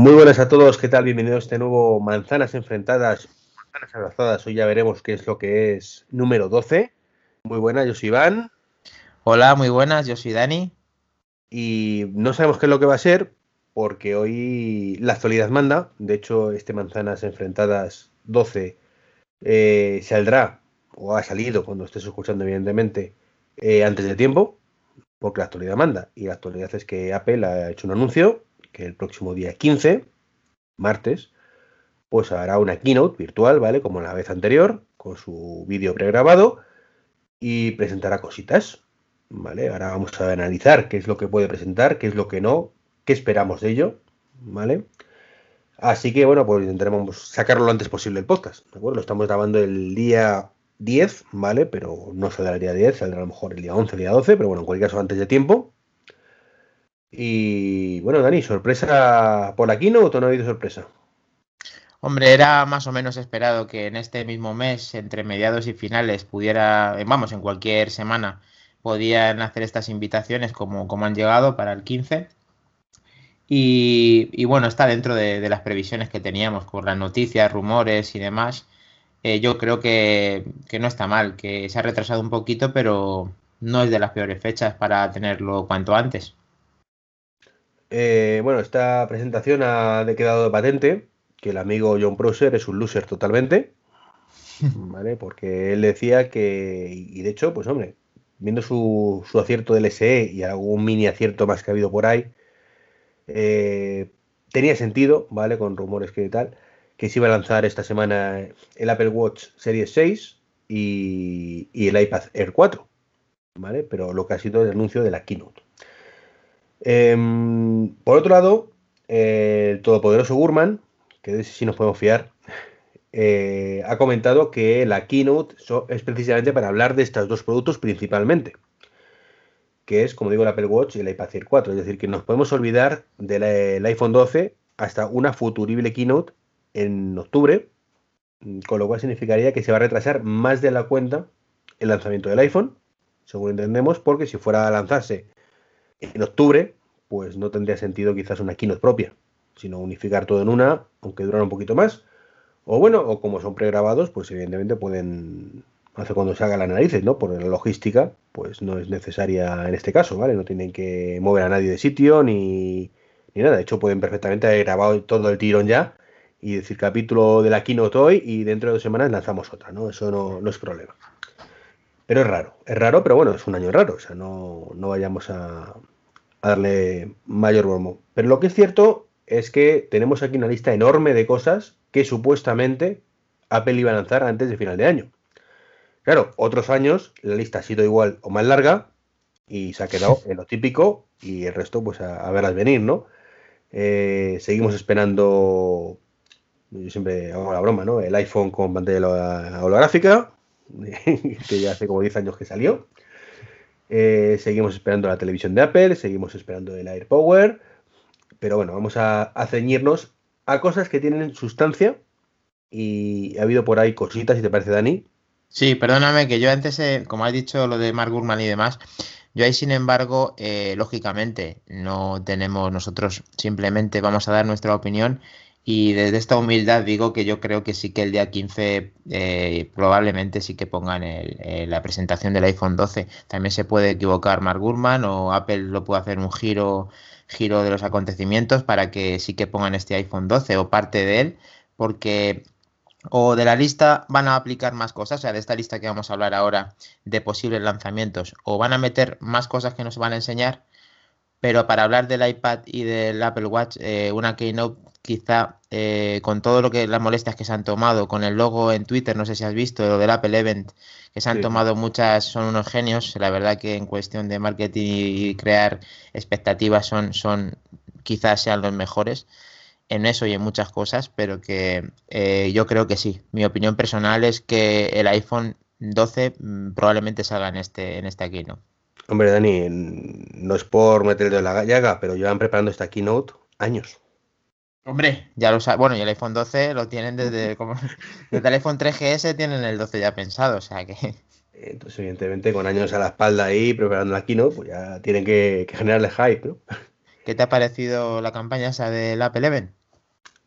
Muy buenas a todos, ¿qué tal? Bienvenidos a este nuevo Manzanas Enfrentadas, Manzanas Abrazadas. Hoy ya veremos qué es lo que es número 12. Muy buenas, yo soy Iván. Hola, muy buenas, yo soy Dani. Y no sabemos qué es lo que va a ser, porque hoy la actualidad manda. De hecho, este Manzanas Enfrentadas 12 eh, saldrá, o ha salido cuando estés escuchando, evidentemente, eh, antes de tiempo, porque la actualidad manda. Y la actualidad es que Apple ha hecho un anuncio que el próximo día 15, martes, pues hará una keynote virtual, ¿vale? Como la vez anterior, con su vídeo pregrabado y presentará cositas, ¿vale? Ahora vamos a analizar qué es lo que puede presentar, qué es lo que no, qué esperamos de ello, ¿vale? Así que bueno, pues intentaremos sacarlo lo antes posible el podcast, ¿de acuerdo? Lo estamos grabando el día 10, ¿vale? Pero no saldrá el día 10, saldrá a lo mejor el día 11, el día 12, pero bueno, en cualquier caso antes de tiempo. Y bueno, Dani, ¿sorpresa por aquí no o no ha habido sorpresa? Hombre, era más o menos esperado que en este mismo mes, entre mediados y finales, pudiera, vamos, en cualquier semana, podían hacer estas invitaciones como, como han llegado para el 15. Y, bueno, está dentro de, las previsiones que teníamos con las noticias, rumores y demás. Eh, yo creo que, que, no está mal, que se ha retrasado un poquito, pero no es de las peores fechas para tenerlo cuanto antes. Eh, bueno, esta presentación ha quedado de patente que el amigo John Prosser es un loser totalmente, ¿vale? Porque él decía que, y de hecho, pues hombre, viendo su, acierto del SE y algún mini acierto más que ha habido por ahí, eh, tenía sentido, ¿vale? Con rumores que tal, que se iba a lanzar esta semana el Apple Watch Series 6 y, y el iPad Air 4, ¿vale? Pero lo que ha sido el anuncio de la keynote. Em, por otro lado, el todopoderoso Gurman, que de si nos podemos fiar, eh, ha comentado que la keynote es precisamente para hablar de estos dos productos principalmente, que es, como digo, el Apple Watch y el iPad Air 4. Es decir, que nos podemos olvidar del iPhone 12 hasta una futurible keynote en octubre, con lo cual significaría que se va a retrasar más de la cuenta el lanzamiento del iPhone, según entendemos, porque si fuera a lanzarse en octubre, pues no tendría sentido quizás una keynote propia, sino unificar todo en una, aunque durara un poquito más. O bueno, o como son pregrabados, pues evidentemente pueden hacer cuando se haga la análisis, ¿no? Por la logística, pues no es necesaria en este caso, ¿vale? No tienen que mover a nadie de sitio ni, ni nada. De hecho, pueden perfectamente haber grabado todo el tirón ya y decir capítulo de la keynote hoy y dentro de dos semanas lanzamos otra, ¿no? Eso no, no es problema. Pero es raro, es raro, pero bueno, es un año raro, o sea, no, no vayamos a, darle mayor bombo. Pero lo que es cierto es que tenemos aquí una lista enorme de cosas que supuestamente Apple iba a lanzar antes de final de año. Claro, otros años la lista ha sido igual o más larga y se ha quedado en lo típico y el resto pues a, verlas venir, ¿no? Eh, seguimos esperando, yo siempre hago la broma, ¿no? El iPhone con pantalla holográfica, que ya hace como 10 años que salió. Eh, seguimos esperando la televisión de Apple, seguimos esperando el AirPower, pero bueno, vamos a, ceñirnos a cosas que tienen sustancia y ha habido por ahí cositas, si te parece, Dani. Sí, perdóname que yo antes, eh, como has dicho lo de Mark Gurman y demás, yo ahí, sin embargo, eh, lógicamente, no tenemos nosotros, simplemente vamos a dar nuestra opinión y desde esta humildad digo que yo creo que sí que el día 15 eh, probablemente sí que pongan la presentación del iPhone 12. También se puede equivocar Mark Gurman o Apple lo puede hacer un giro, giro de los acontecimientos para que sí que pongan este iPhone 12 o parte de él, porque o de la lista van a aplicar más cosas, o sea, de esta lista que vamos a hablar ahora de posibles lanzamientos, o van a meter más cosas que nos van a enseñar, pero para hablar del iPad y del Apple Watch, eh, una keynote quizá eh, con todo lo que las molestias que se han tomado, con el logo en Twitter, no sé si has visto, lo del Apple Event, que se han tomado muchas, son unos genios, la verdad que en cuestión de marketing y crear expectativas son, son quizás sean los mejores en eso y en muchas cosas, pero que eh, yo creo que sí. Mi opinión personal es que el iPhone 12 mm, probablemente salga en este, en esta keynote. Hombre, Dani, no es por meterle en la llaga, pero llevan preparando esta keynote años. Hombre, ya lo sabes. Bueno, y el iPhone 12 lo tienen desde, como, desde el iPhone 3GS tienen el 12 ya pensado, o sea que. Entonces, evidentemente, con años a la espalda ahí preparando la keynote, pues ya tienen que, generarle hype, ¿no? ¿Qué te ha parecido la campaña esa del Apple Event?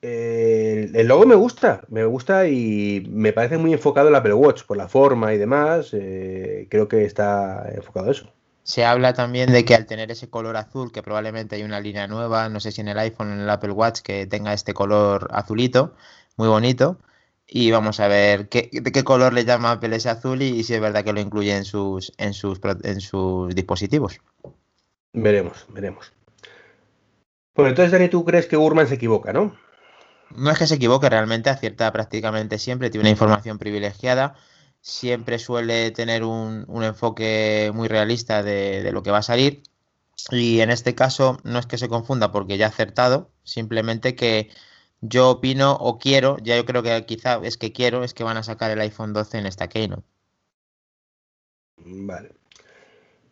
el logo me gusta, me gusta y me parece muy enfocado el Apple Watch por la forma y demás. Eh, creo que está enfocado a eso. Se habla también de que al tener ese color azul, que probablemente hay una línea nueva, no sé si en el iPhone o en el Apple Watch, que tenga este color azulito, muy bonito. Y vamos a ver qué, de qué color le llama Apple ese azul y, si es verdad que lo incluye en sus, en sus, en sus dispositivos. Veremos, veremos. Bueno, entonces, Dani, tú crees que Gurman se equivoca, ¿no? no es que se equivoque, realmente acierta prácticamente siempre, tiene una información privilegiada, siempre suele tener un, enfoque muy realista de, lo que va a salir. Y en este caso no es que se confunda porque ya ha acertado, simplemente que yo opino o quiero, ya yo creo que quizá es que quiero, es que van a sacar el iPhone 12 en esta Keynote. Vale.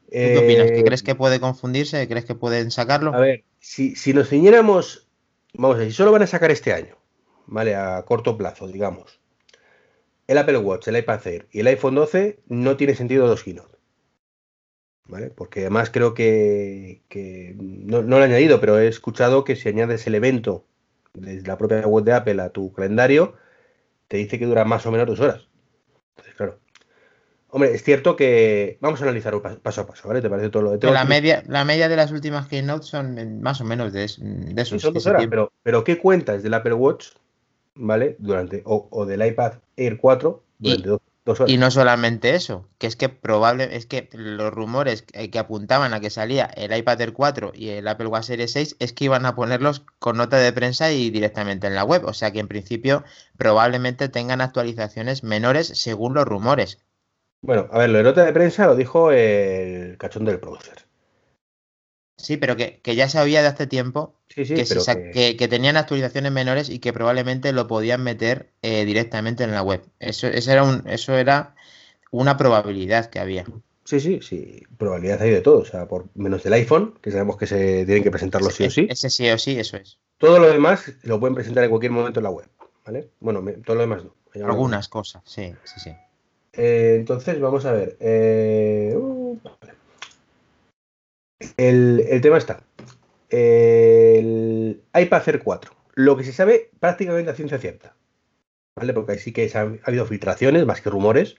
qué opinas? ¿Que crees que puede confundirse? ¿Crees que pueden sacarlo? A ver, si, si nos ciñéramos vamos a si solo van a sacar este año, ¿vale? A corto plazo, digamos. El Apple Watch, el iPad Air y el iPhone 12 no tiene sentido dos keynote. ¿Vale? Porque además creo que, no, lo he añadido, pero he escuchado que si añades el evento desde la propia web de Apple a tu calendario, te dice que dura más o menos dos horas. Entonces, claro, Hombre, es cierto que vamos a analizar paso a paso, ¿vale? ¿Te parece todo lo de La media, la media de las últimas keynote son más o menos de, de esos. Son dos horas, pero, pero ¿qué cuentas del Apple Watch, ¿vale? Durante, o, del iPad Air 4 durante dos, horas. Y no solamente eso, que es que probable, es que los rumores que apuntaban a que salía el iPad Air 4 y el Apple Watch Series 6 es que iban a ponerlos con nota de prensa y directamente en la web. O sea que en principio probablemente tengan actualizaciones menores según los rumores bueno, a ver, lo de nota de prensa lo dijo el cachón del producer. Sí, pero que, ya se sabía de hace tiempo que, que... tenían actualizaciones menores y que probablemente lo podían meter eh, directamente en la web. Eso, era un, eso era una probabilidad que había. Sí, sí, sí. Probabilidad hay de todo. O sea, por menos del iPhone, que sabemos que se tienen que presentarlo sí o sí. Ese sí o sí, eso es. Todo lo demás lo pueden presentar en cualquier momento en la web. ¿Vale? Bueno, todo lo demás no. Algunas cosas, sí, sí, sí. Eh, entonces, vamos a ver. Eh, uh, el, tema está. El iPad Air 4. Lo que se sabe prácticamente a ciencia cierta. ¿Vale? Porque sí que ha, habido filtraciones, más que rumores.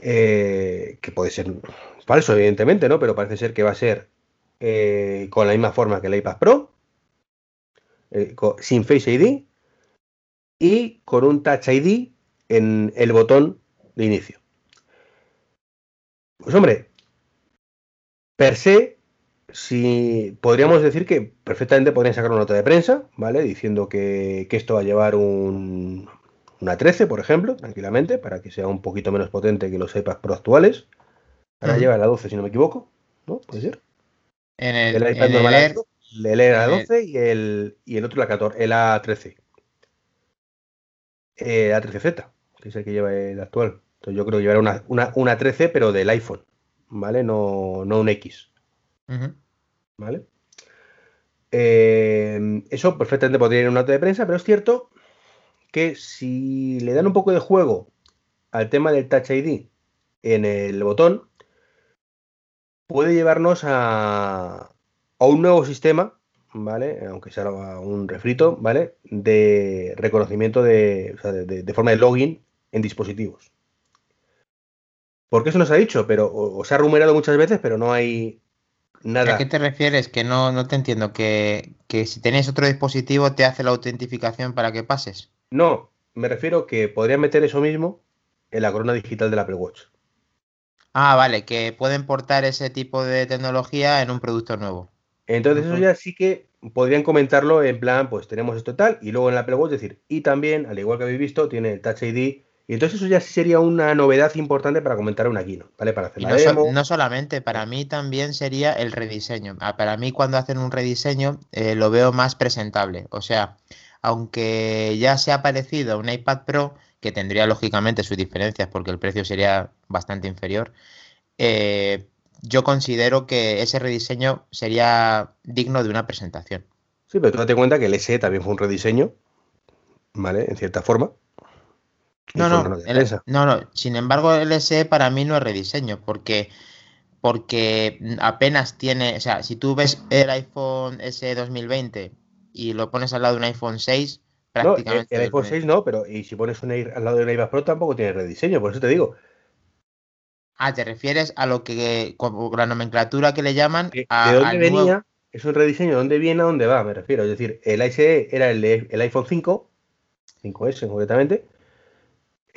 Eh, que puede ser falso, evidentemente, ¿no? Pero parece ser que va a ser con la misma forma que el iPad Pro. sin Face ID. Y con un Touch ID en el botón de inicio. Pues hombre, per se, si podríamos decir que perfectamente podrían sacar una nota de prensa, ¿vale? Diciendo que, esto va a llevar un, una 13, por ejemplo, tranquilamente, para que sea un poquito menos potente que los iPads Pro actuales. Ahora lleva la 12, si no me equivoco, ¿no? Puede ser. En el, iPad normal el, el, la 12 y el, y el otro la 14, el A13. Eh, A13Z, que es el que lleva el actual. Entonces yo creo que llevará una, una, 13, pero del iPhone, ¿vale? No, no un X. ¿Vale? Eh, eso perfectamente podría ir en una nota de prensa, pero es cierto que si le dan un poco de juego al tema del Touch ID en el botón, puede llevarnos a, a un nuevo sistema, ¿vale? Aunque sea un refrito, ¿vale? De reconocimiento de, o sea, de forma de login en dispositivos. Porque eso nos ha dicho, pero o, se ha rumoreado muchas veces, pero no hay nada. ¿A qué te refieres? Que no, no te entiendo. Que, si tenéis otro dispositivo te hace la autentificación para que pases. No, me refiero que podrían meter eso mismo en la corona digital del Apple Watch. Ah, vale, que pueden portar ese tipo de tecnología en un producto nuevo. Entonces eso ya sí que podrían comentarlo en plan, pues tenemos esto tal, y luego en el Apple Watch decir, y también, al igual que habéis visto, tiene el Touch ID y entonces eso ya sería una novedad importante para comentar una Kino, ¿vale? Para hacer no, no solamente, para mí también sería el rediseño. Ah, para mí cuando hacen un rediseño eh, lo veo más presentable. O sea, aunque ya se ha parecido a un iPad Pro, que tendría lógicamente sus diferencias porque el precio sería bastante inferior, eh, yo considero que ese rediseño sería digno de una presentación. Sí, pero tú date cuenta que el SE también fue un rediseño, ¿vale? En cierta forma. No, no, no, no. Sin embargo, el SE para mí no es rediseño, porque, porque apenas tiene, o sea, si tú ves el iPhone SE 2020 y lo pones al lado de un iPhone 6, prácticamente. No, el, iPhone 6 no, pero y si pones un al lado de un iPad Pro tampoco tiene rediseño, por eso te digo. Ah, te refieres a lo que, con la nomenclatura que le llaman. ¿De dónde venía? Es un rediseño, ¿de dónde viene a dónde va? Me refiero. Es decir, el ICE era el, el iPhone 5, 5S concretamente,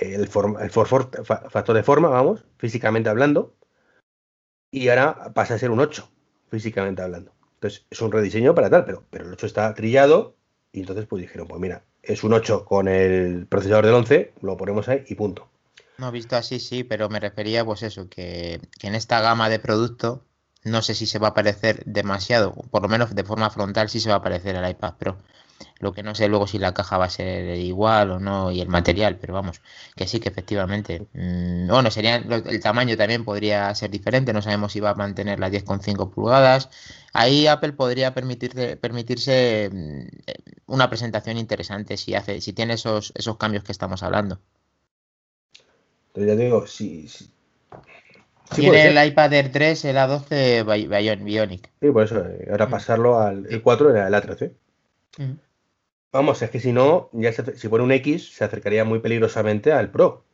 el, el factor de forma, vamos, físicamente hablando, y ahora pasa a ser un 8, físicamente hablando. Entonces, es un rediseño para tal, pero, pero el 8 está trillado, y entonces pues dijeron, pues mira, es un 8 con el procesador del 11, lo ponemos ahí y punto. No, visto así, sí, pero me refería pues eso, que, que en esta gama de productos no sé si se va a parecer demasiado, por lo menos de forma frontal sí se va a parecer al iPad Pro. Lo que no sé luego si la caja va a ser igual o no y el material, pero vamos, que sí que efectivamente. Mmm, bueno, sería el tamaño también podría ser diferente, no sabemos si va a mantener las 10,5 pulgadas. Ahí Apple podría permitirse, permitirse mm, una presentación interesante si hace, si tiene esos, esos cambios que estamos hablando. Entonces ya digo, si, tiene el iPad Air 3, el A12 Bionic. Sí, por eso, eh, ahora mm. pasarlo al el 4 era el A13. Mm. Vamos, es que si no, ya si pone un X, se acercaría muy peligrosamente al Pro.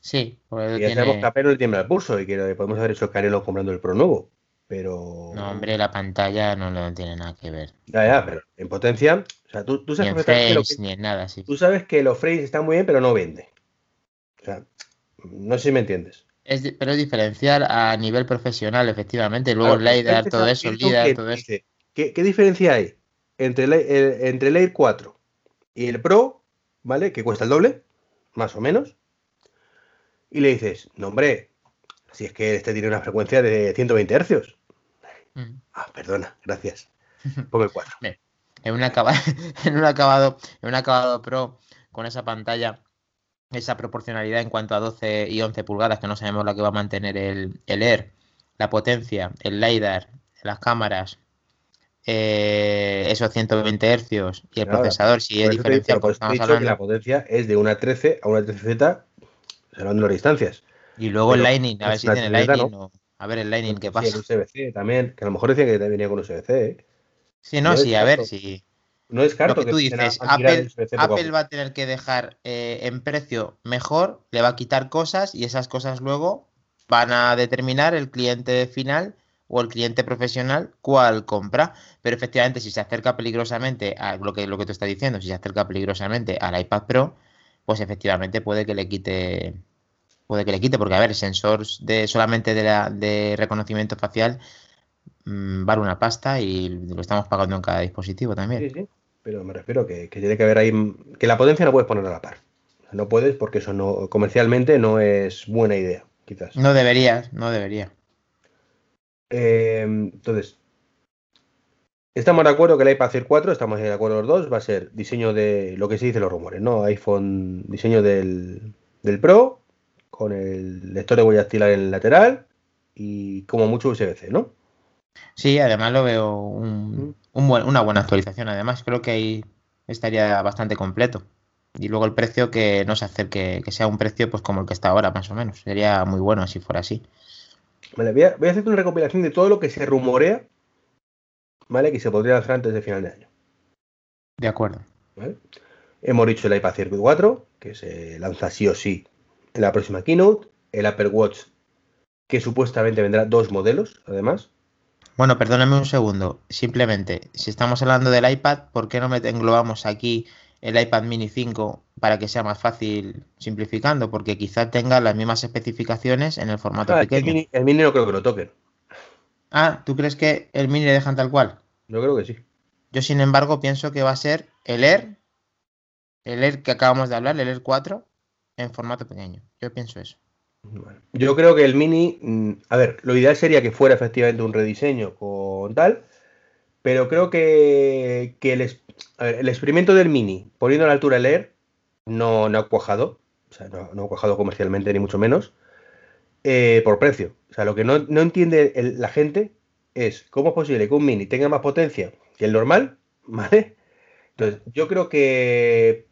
Sí, y ya sabemos que no le tiembla el pulso y que podemos haber hecho Canelo comprando el Pro nuevo. Pero. No, hombre, la pantalla no, no tiene nada que ver. Ya, ya, pero en potencia. O sea, tú, sabes ni en frames, ni en nada, sí. Tú sabes que los frames están muy bien, pero no vende. O sea, no sé si me entiendes. Es, pero es diferencial a nivel profesional, efectivamente. Luego el LiDAR, todo eso, el LiDAR, todo eso. ¿qué, ¿Qué, diferencia hay entre el, entre el Air 4 y el Pro, ¿vale? Que cuesta el doble, más o menos. Y le dices, no, hombre, si es que este tiene una frecuencia de 120 hercios. Mm. Ah, perdona, gracias. Pongo el 4. En un, acabado, en un acabado, en un acabado Pro con esa pantalla esa proporcionalidad en cuanto a 12 y 11 pulgadas, que no sabemos la que va a mantener el, el Air, la potencia, el LiDAR, las cámaras, eh, esos 120 hercios y el procesador, si es diferencial, pues estamos hablando. Que la potencia es de una 13 a una 13Z, salvando las distancias. Y luego el Lightning, a ver si tiene Lightning o, A ver el Lightning, ¿qué pasa? el USB-C también, que a lo mejor decía que venía con USB-C. ¿eh? Sí, no, sí, a ver si. No es caro que, tú dices, Apple, Apple va a tener que dejar eh, en precio mejor, le va a quitar cosas y esas cosas luego van a determinar el cliente final o el cliente profesional cuál compra. Pero efectivamente, si se acerca peligrosamente a lo que, lo que tú estás diciendo, si se acerca peligrosamente al iPad Pro, pues efectivamente puede que le quite. Puede que le quite, porque a ver, sensores de solamente de, la, de reconocimiento facial Mm, vale una pasta y lo estamos pagando en cada dispositivo también. Sí, sí, pero me refiero que, que tiene que haber ahí, que la potencia no puedes poner a la par. No puedes porque eso no comercialmente no es buena idea, quizás. No deberías, no debería. Eh, entonces, estamos de acuerdo que el iPad Air 4, estamos de acuerdo los dos, va a ser diseño de lo que se dice los rumores, ¿no? iPhone, diseño del, del Pro, con el lector de huella dactilar en el lateral y como mucho USB-C, ¿no? Sí, además lo veo un, una buena actualización. Además, creo que ahí estaría bastante completo. Y luego el precio que no se acerque, que sea un precio pues como el que está ahora, más o menos. Sería muy bueno si fuera así. Vale, voy a, voy a hacer una recopilación de todo lo que se rumorea, ¿vale? Que se podría lanzar antes de final de año. De acuerdo. Hemos dicho el iPad Circuit 4, que se lanza sí o sí en la próxima keynote. El Apple Watch, que supuestamente vendrá dos modelos, además. Bueno, perdóname un segundo. Simplemente, si estamos hablando del iPad, ¿por qué no me englobamos aquí el iPad mini 5 para que sea más fácil simplificando? Porque quizá tenga las mismas especificaciones en el formato pequeño. El mini, no creo que lo toquen. Ah, ¿tú crees que el mini le dejan tal cual? Yo creo que sí. Yo, sin embargo, pienso que va a ser el Air, el Air que acabamos de hablar, el Air 4, en formato pequeño. Yo pienso eso. Yo creo que el Mini, mm, a ver, lo ideal sería que fuera efectivamente un rediseño con tal, pero creo que, el, experimento del Mini, poniendo a la altura el Air, no, no ha cuajado, o sea, no, ha cuajado comercialmente ni mucho menos, eh, por precio. O sea, lo que no, entiende la gente es cómo es posible que un Mini tenga más potencia que el normal, ¿vale? Entonces, yo creo que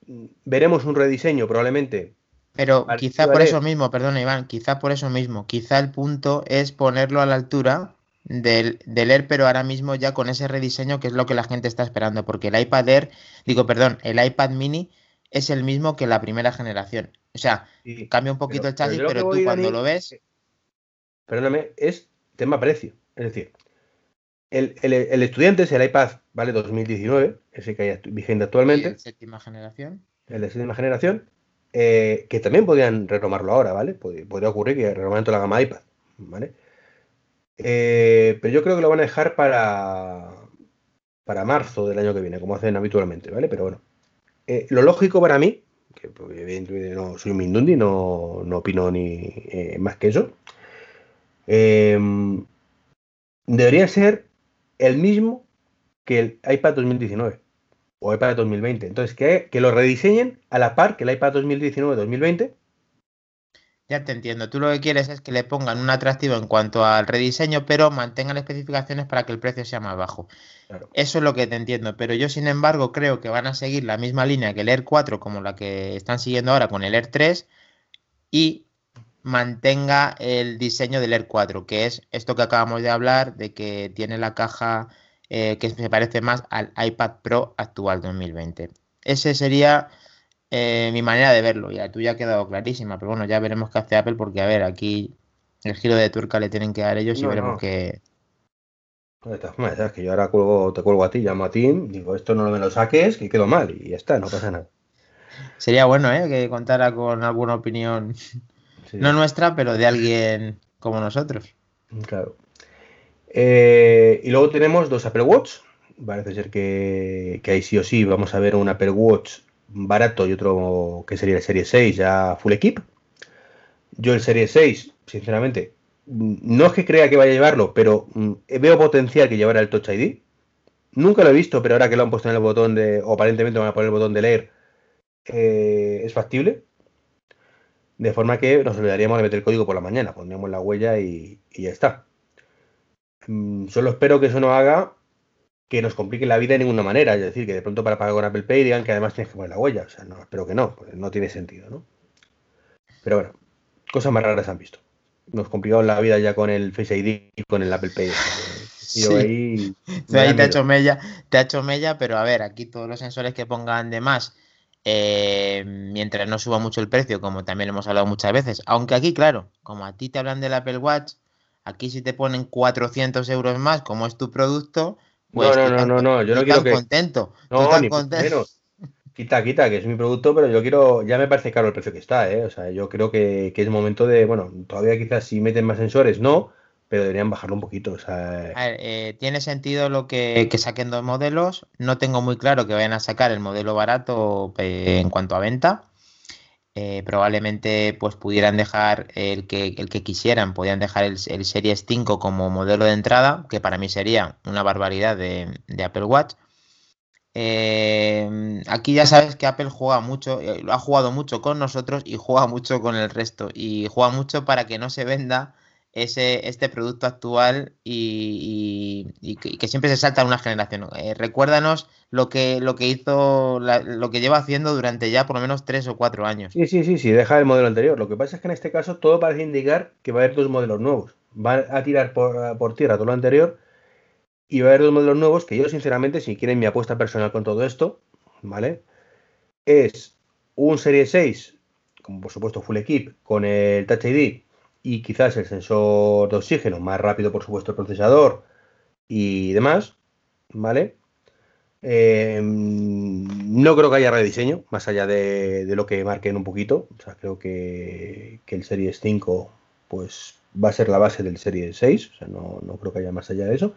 veremos un rediseño probablemente pero quizá por eso mismo, perdona Iván, quizá por eso mismo, quizá el punto es ponerlo a la altura del, del, Air, pero ahora mismo ya con ese rediseño que es lo que la gente está esperando, porque el iPad Air, digo, perdón, el iPad mini es el mismo que la primera generación. O sea, cambia un poquito el chasis, pero, tú cuando lo ves... Perdóname, es tema precio. Es decir, el, el, estudiante, si el iPad vale 2019, ese que hay vigente actualmente. ¿Y séptima generación. El de séptima generación, eh, que también podrían retomarlo ahora, ¿vale? Podría, ocurrir que retomen toda la gama iPad, ¿vale? Eh, pero yo creo que lo van a dejar para, para marzo del año que viene, como hacen habitualmente, ¿vale? Pero bueno, eh, lo lógico para mí, que pues, no soy un Mindundi, no, no opino ni más que eso, debería ser el mismo que el iPad 2019 o iPad 2020. Entonces, que, que lo rediseñen a la par que el iPad 2019-2020. Ya te entiendo. Tú lo que quieres es que le pongan un atractivo en cuanto al rediseño, pero mantengan especificaciones para que el precio sea más bajo. Eso es lo que te entiendo. Pero yo, sin embargo, creo que van a seguir la misma línea que el Air 4, como la que están siguiendo ahora con el Air 3, y mantenga el diseño del Air 4, que es esto que acabamos de hablar, de que tiene la caja eh, que se parece más al iPad Pro actual 2020. Ese sería eh, mi manera de verlo. Ya tú ya ha quedado clarísima, pero bueno, ya veremos qué hace Apple, porque a ver, aquí el giro de turca le tienen que dar ellos y veremos qué. De que yo ahora te cuelgo a ti, llamo a ti, digo, esto no me lo saques, que quedo mal, y ya está, no pasa nada. Sería bueno, ¿eh? Que contara con alguna opinión no nuestra, pero de alguien como nosotros. Claro. Eh, y luego tenemos dos Apple Watch. Parece ser que, que ahí sí o sí vamos a ver un Apple Watch barato y otro que sería el Serie 6 ya full equip. Yo el Serie 6, sinceramente, no es que crea que vaya a llevarlo, pero mm, veo potencial que llevara el Touch ID. Nunca lo he visto, pero ahora que lo han puesto en el botón de, o aparentemente van a poner el botón de leer, eh, es factible. De forma que nos olvidaríamos de meter el código por la mañana, pondríamos la huella y, ya está. Mm, solo espero que eso no haga que nos complique la vida de ninguna manera. Es decir, que de pronto para pagar con Apple Pay digan que además tienes que poner la huella. O sea, no, espero que no, no tiene sentido, ¿no? Pero bueno, cosas más raras han visto. Nos complicamos la vida ya con el Face ID y con el Apple Pay. Sí. Ahí, te ha hecho mella, te ha hecho mella, pero a ver, aquí todos los sensores que pongan de más eh, mientras no suba mucho el precio, como también hemos hablado muchas veces. Aunque aquí, claro, como a ti te hablan del Apple Watch, aquí si te ponen 400 euros más, como es tu producto, pues no, no, no, no, yo no quiero que... contento. No, ni contento. Quita, quita, que es mi producto, pero yo quiero, ya me parece caro el precio que está, ¿eh? O sea, yo creo que, que es momento de, bueno, todavía quizás si meten más sensores, no, pero deberían bajarlo un poquito. Eh, tiene sentido lo que, saquen dos modelos. No tengo muy claro que vayan a sacar el modelo barato eh, en cuanto a venta. Eh, probablemente pues pudieran dejar el que, el que quisieran, podrían dejar el, Series 5 como modelo de entrada, que para mí sería una barbaridad de, Apple Watch. aquí ya sabes que Apple juega mucho, lo ha jugado mucho con nosotros y juega mucho con el resto. Y juega mucho para que no se venda ese, este producto actual y, que, siempre se salta una generación. Eh, recuérdanos lo que, lo que hizo, lo que lleva haciendo durante ya por lo menos tres o cuatro años. Sí, sí, sí, sí, deja el modelo anterior. Lo que pasa es que en este caso todo parece indicar que va a haber dos modelos nuevos. Va a tirar por, por tierra todo lo anterior y va a haber dos modelos nuevos que yo sinceramente, si quieren mi apuesta personal con todo esto, ¿vale? Es un Serie 6, como por supuesto Full Equip, con el Touch ID y quizás el sensor de oxígeno, más rápido por supuesto el procesador y demás, ¿vale? Em, no creo que haya rediseño, más allá de, lo que marquen un poquito. O sea, creo que, el Series 5 pues, va a ser la base del Series 6. O sea, no, creo que haya más allá de eso.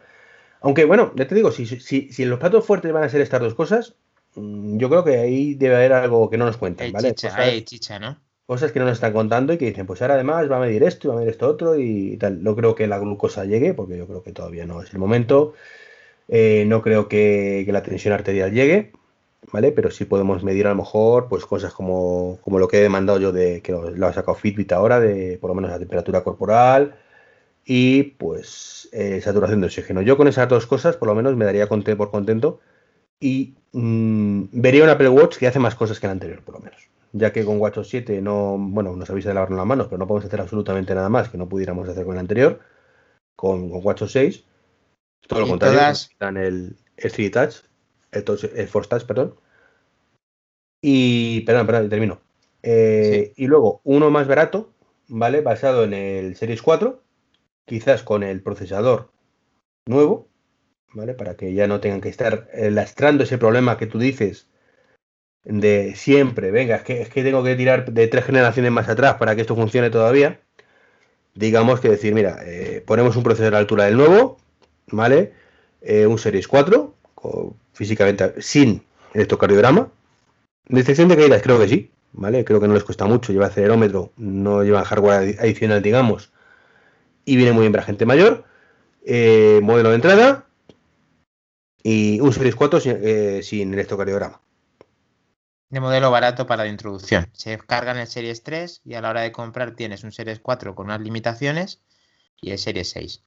Aunque bueno, ya te digo, si, si, si los platos fuertes van a ser estas dos cosas, mm, yo creo que ahí debe haber algo que no nos cuentan, ¿vale? Chicha, chicha, ¿no? Cosas que no nos están contando y que dicen, pues ahora además va a medir esto y va a medir esto otro y tal. No creo que la glucosa llegue, porque yo creo que todavía no es el momento. Eh, no creo que, la tensión arterial llegue, ¿vale? Pero sí podemos medir a lo mejor pues cosas como, como lo que he demandado yo de que lo, ha sacado Fitbit ahora, de por lo menos la temperatura corporal y pues eh, saturación de oxígeno. Yo con esas dos cosas por lo menos me daría por contento y mm, vería un Apple Watch que hace más cosas que el anterior, por lo menos ya que con WatchOS 7 no, bueno, nos avisa de lavarnos las manos, pero no podemos hacer absolutamente nada más que no pudiéramos hacer con el anterior. con, con WatchOS 6. Todo lo Y contrario, todas- quitan el, 3D Touch, el, touch- el Force Touch, perdón. Y, perdón, perdón, termino. Eh, Y luego uno más barato, ¿vale? Basado en el Series 4, quizás con el procesador nuevo, ¿vale? Para que ya no tengan que estar eh, lastrando ese problema que tú dices de siempre, venga, es que, es que tengo que tirar de tres generaciones más atrás para que esto funcione todavía. Digamos que decir, mira, eh, ponemos un procesador a altura del nuevo, ¿vale? Eh, un Series 4, con- físicamente sin electrocardiograma. Detección de caídas, creo que sí, ¿vale? Creo que no les cuesta mucho, lleva acelerómetro, no lleva hardware adi- adicional, digamos, y viene muy bien para gente mayor. Eh, modelo de entrada y un Series 4 sin, sin electrocardiograma. De modelo barato para la introducción. Se cargan el Series 3 y a la hora de comprar tienes un Series 4 con unas limitaciones y el Series 6.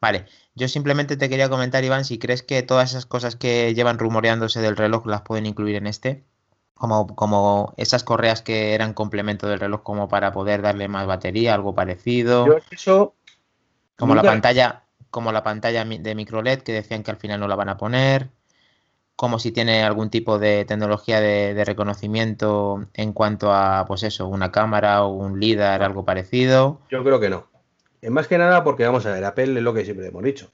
Vale, yo simplemente te quería comentar, Iván, si crees que todas esas cosas que llevan rumoreándose del reloj las pueden incluir en este, como, como esas correas que eran complemento del reloj como para poder darle más batería, algo parecido, Yo eso como la pantalla, como la pantalla de micro LED que decían que al final no la van a poner, como si tiene algún tipo de tecnología de, de reconocimiento en cuanto a, pues eso, una cámara o un LIDAR, algo parecido. Yo creo que no. Es más que nada porque, vamos a ver, Apple es lo que siempre hemos dicho.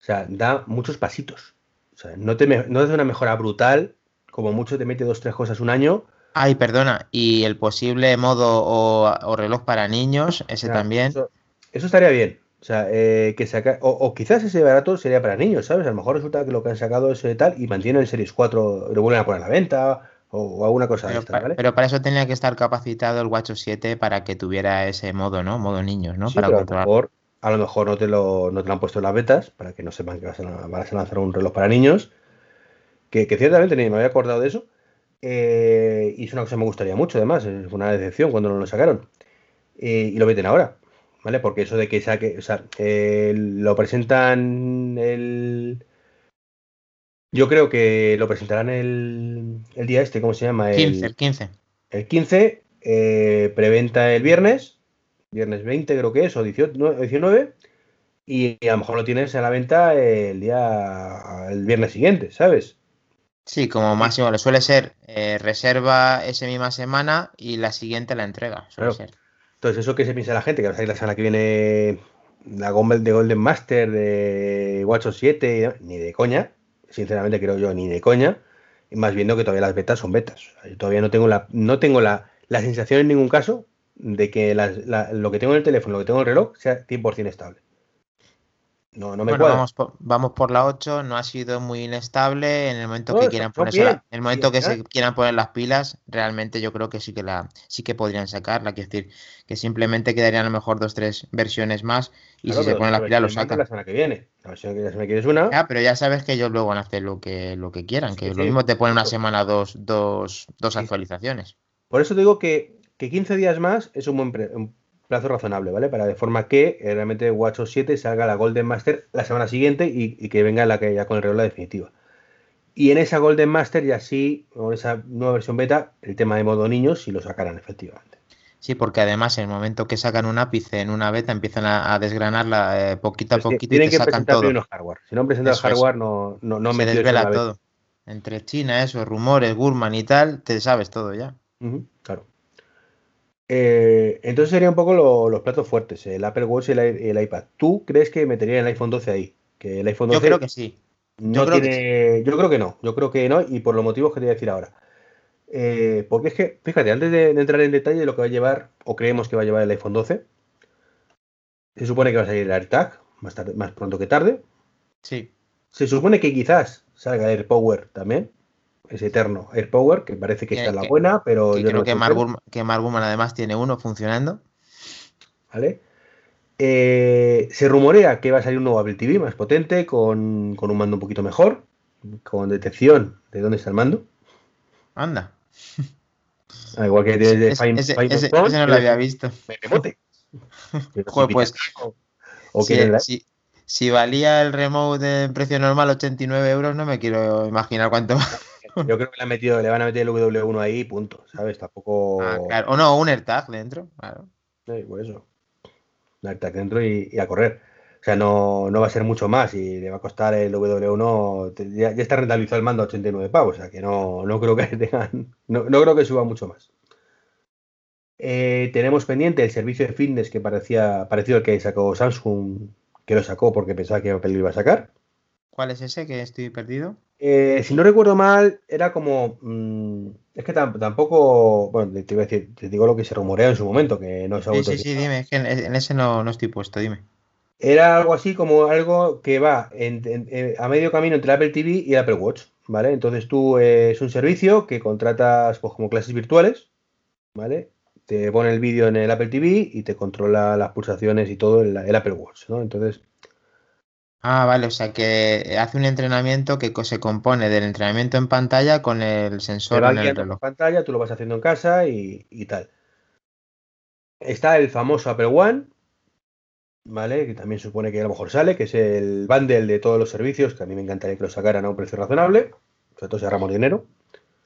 O sea, da muchos pasitos. O sea, no te no hace una mejora brutal, como mucho te mete dos, tres cosas un año. Ay, perdona, y el posible modo o, o reloj para niños, ese también. Eso, eso estaría bien. O sea, eh, que saca, o, o quizás ese barato sería para niños, ¿sabes? A lo mejor resulta que lo que han sacado es de tal y mantienen el Series 4, lo vuelven a poner a la venta o, o alguna cosa de pa- ¿vale? pero para eso tenía que estar capacitado el WatchOS 7 para que tuviera ese modo, ¿no? Modo niños, ¿no? Sí, para pero a lo mejor, a lo mejor no te lo, no te lo han puesto en las betas para que no sepan que vas a, vas a lanzar un reloj para niños. Que, que ciertamente ni me había acordado de eso. eh, y es una cosa que me gustaría mucho, además. eh, Fue una decepción cuando no lo sacaron. Eh, y lo meten ahora, ¿vale? Porque eso de que saque, o sea, eh, lo presentan el. Yo creo que lo presentarán el, el día este, ¿cómo se llama? El, 15, el 15. el 15, eh, preventa el viernes, viernes 20 creo que es, o 18, no, 19, y a lo mejor lo tienes a la venta el día, el viernes siguiente, ¿sabes? Sí, como máximo le suele ser eh, reserva esa misma semana y la siguiente la entrega. Suele Claro. ser. Entonces, eso que se piensa la gente, que va a la semana que viene la Golden, de Golden Master de WatchOS 7, y demás, ni de coña, sinceramente creo yo, ni de coña, y más viendo que todavía las betas son betas. Yo todavía no tengo la, no tengo la, la sensación en ningún caso de que lo que tengo en el teléfono, lo que tengo en el reloj, sea 100% estable. No, no me Bueno, vamos por, vamos por la 8, no ha sido muy inestable. En el momento No, que quieran ponerse bien, la- en el momento bien, que se quieran poner las pilas, realmente yo creo que sí que la sí que podrían sacarla. Quiero decir, que simplemente quedarían a lo mejor dos, tres versiones más y Claro, si se ponen las la pilas lo sacan. La semana que viene. La versión que viene es una. Ah, pero ya sabes que ellos luego van a hacer lo que, lo que quieran, que Sí, lo mismo te ponen una semana dos, dos, dos Sí. actualizaciones. Por eso te digo que, que 15 días más es un buen pre- un plazo razonable, ¿vale? Para de forma que eh, realmente WatchOS 7 salga la Golden Master la semana siguiente y, y que venga la que ya con el reloj la definitiva. Y en esa Golden Master ya sí, con esa nueva versión beta, el tema de modo niños sí lo sacarán efectivamente. Sí, porque además en el momento que sacan un ápice en una beta empiezan a, a desgranarla eh, poquito a poquito y tienen te que sacan presentar todo. el hardware. Si no han presentado Eso es. hardware, no, no, no en desvela todo. Entre China, eso, rumores, Gurman y tal, te sabes todo ya. Eh, entonces serían un poco lo- los platos fuertes, el Apple Watch y el, iPad. ¿Tú crees que metería el iPhone 12 ahí? Que el iPhone 12 Yo creo que sí. no creo que tiene. Yo creo que no, yo creo que no, y por los motivos que te voy a decir ahora. Eh, porque es que, fíjate, antes de, de entrar en detalle de lo que va a llevar, o creemos que va a llevar el iPhone 12, se supone que va a salir el AirTag, más, tarde, más pronto que tarde. Sí. Se supone que quizás salga el AirPower también, ese eterno AirPower, que parece que Que- está en la buena, pero Que yo creo no que Mark, que Mark además tiene uno funcionando. ¿vale? Eh, se rumorea que va a salir un nuevo Apple TV más potente, con, con un mando un poquito mejor, con detección de dónde está el mando. Anda. Al igual que tienes de Ese, Find- ese- no lo había visto. Pero Joder, pues, picas o, o Si, la- si- si valía el remote en precio normal 89 euros, no me quiero imaginar cuánto. Yo creo que le, han metido, le van a meter el W1 ahí, punto. ¿Sabes? Tampoco. Ah, claro. O no, un AirTag dentro. Claro. Sí, por eso. Un AirTag dentro y, y a correr. O sea, no, no va a ser mucho más y le va a costar el W1. Ya, está rentabilizado el mando a 89 pavos, o sea que no, no creo que tengan. No, no creo que suba mucho más. Eh, tenemos pendiente el servicio de fitness que parecía parecido al que sacó Samsung, que lo sacó porque pensaba que Apple lo iba a sacar. ¿Cuál es ese que estoy perdido? Eh, si no recuerdo mal, era como. Mmm, es que tampoco. Bueno, te, iba a decir, te digo lo que se rumorea en su momento, que no se Sí, sí, sí, dime, es que en, ese no, no, estoy puesto, dime. Era algo así como algo que va a medio camino entre el Apple TV y el Apple Watch, ¿vale? Entonces tú eh, es un servicio que contratas pues, como clases virtuales, ¿vale? Te pone el vídeo en el Apple TV y te controla las pulsaciones y todo en el Apple Watch, ¿no? Entonces Ah, vale, o sea que hace un entrenamiento que se compone del entrenamiento en pantalla con el sensor en el reloj. En pantalla, tú lo vas haciendo en casa y, tal. Está el famoso Apple One, ¿vale? Que también supone que a lo mejor sale, que es el bundle de todos los servicios, que a mí me encantaría que lo sacaran a un precio razonable, sobre todo si agarramos dinero.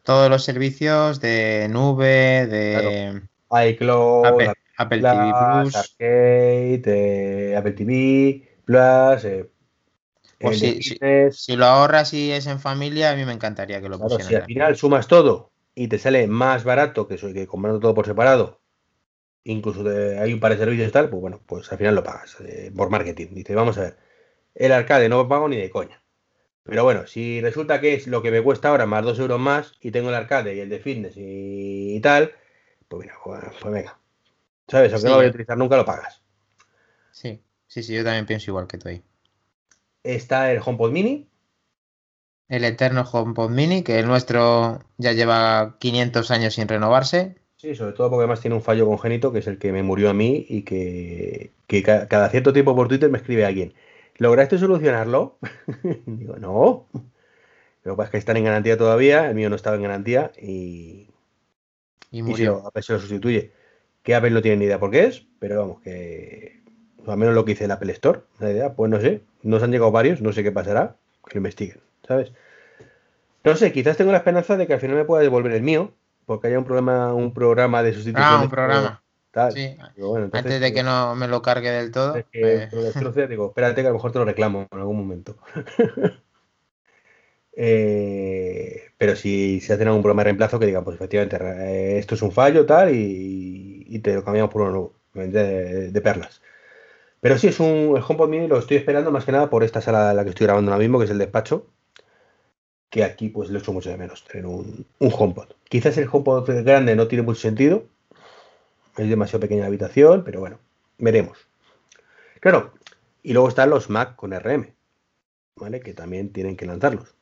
Todos los servicios de nube, de iCloud, Apple, TV Plus, Arcade, Apple TV Plus, eh, pues si, lo ahorras y es en familia, a mí me encantaría que lo claro, Si al final sumas todo y te sale más barato que, que comprando todo por separado, incluso hay un par de servicios y tal, pues bueno, pues al final lo pagas eh, por marketing. Dice, vamos a ver, el arcade no lo pago ni de coña. Pero bueno, si resulta que es lo que me cuesta ahora más dos euros más y tengo el arcade y el de fitness y, tal, pues mira, pues, pues, venga. ¿Sabes? Aunque no lo voy a utilizar nunca, lo pagas. Sí, sí, sí, yo también pienso igual que tú ahí está el HomePod Mini. El eterno HomePod Mini, que el nuestro ya lleva 500 años sin renovarse. Sí, sobre todo porque además tiene un fallo congénito, que es el que me murió a mí y que, cada cierto tiempo por Twitter me escribe alguien. ¿Lograste solucionarlo? Digo, no. Lo que pasa es que están en garantía todavía, el mío no estaba en garantía y, y murió. Y se lo sustituye. Que Apple no tiene ni idea por qué es, pero vamos, que al menos lo que hice el Apple Store, la idea, pues no sé, nos han llegado varios, no sé qué pasará, que investiguen, ¿sabes? No sé, quizás tengo la esperanza de que al final me pueda devolver el mío, porque haya un programa, un programa de sustitución. Ah, un programa. Sí. Antes de que no me lo cargue del todo. pues... digo, espérate que a lo mejor te lo reclamo en algún momento. Eh, pero si se hacen algún programa de reemplazo que diga, pues efectivamente, eh, esto es un fallo, tal, y, te lo cambiamos por uno nuevo, de perlas. Pero sí, es un el HomePod Mini, lo estoy esperando más que nada por esta sala en la que estoy grabando ahora mismo, que es el despacho. Que aquí pues lo echo mucho de menos, tener un, un HomePod. Quizás el HomePod grande no tiene mucho sentido. Es demasiado pequeña la habitación, pero bueno, veremos. Claro, y luego están los Mac con RM, ¿vale? Que también tienen que lanzarlos.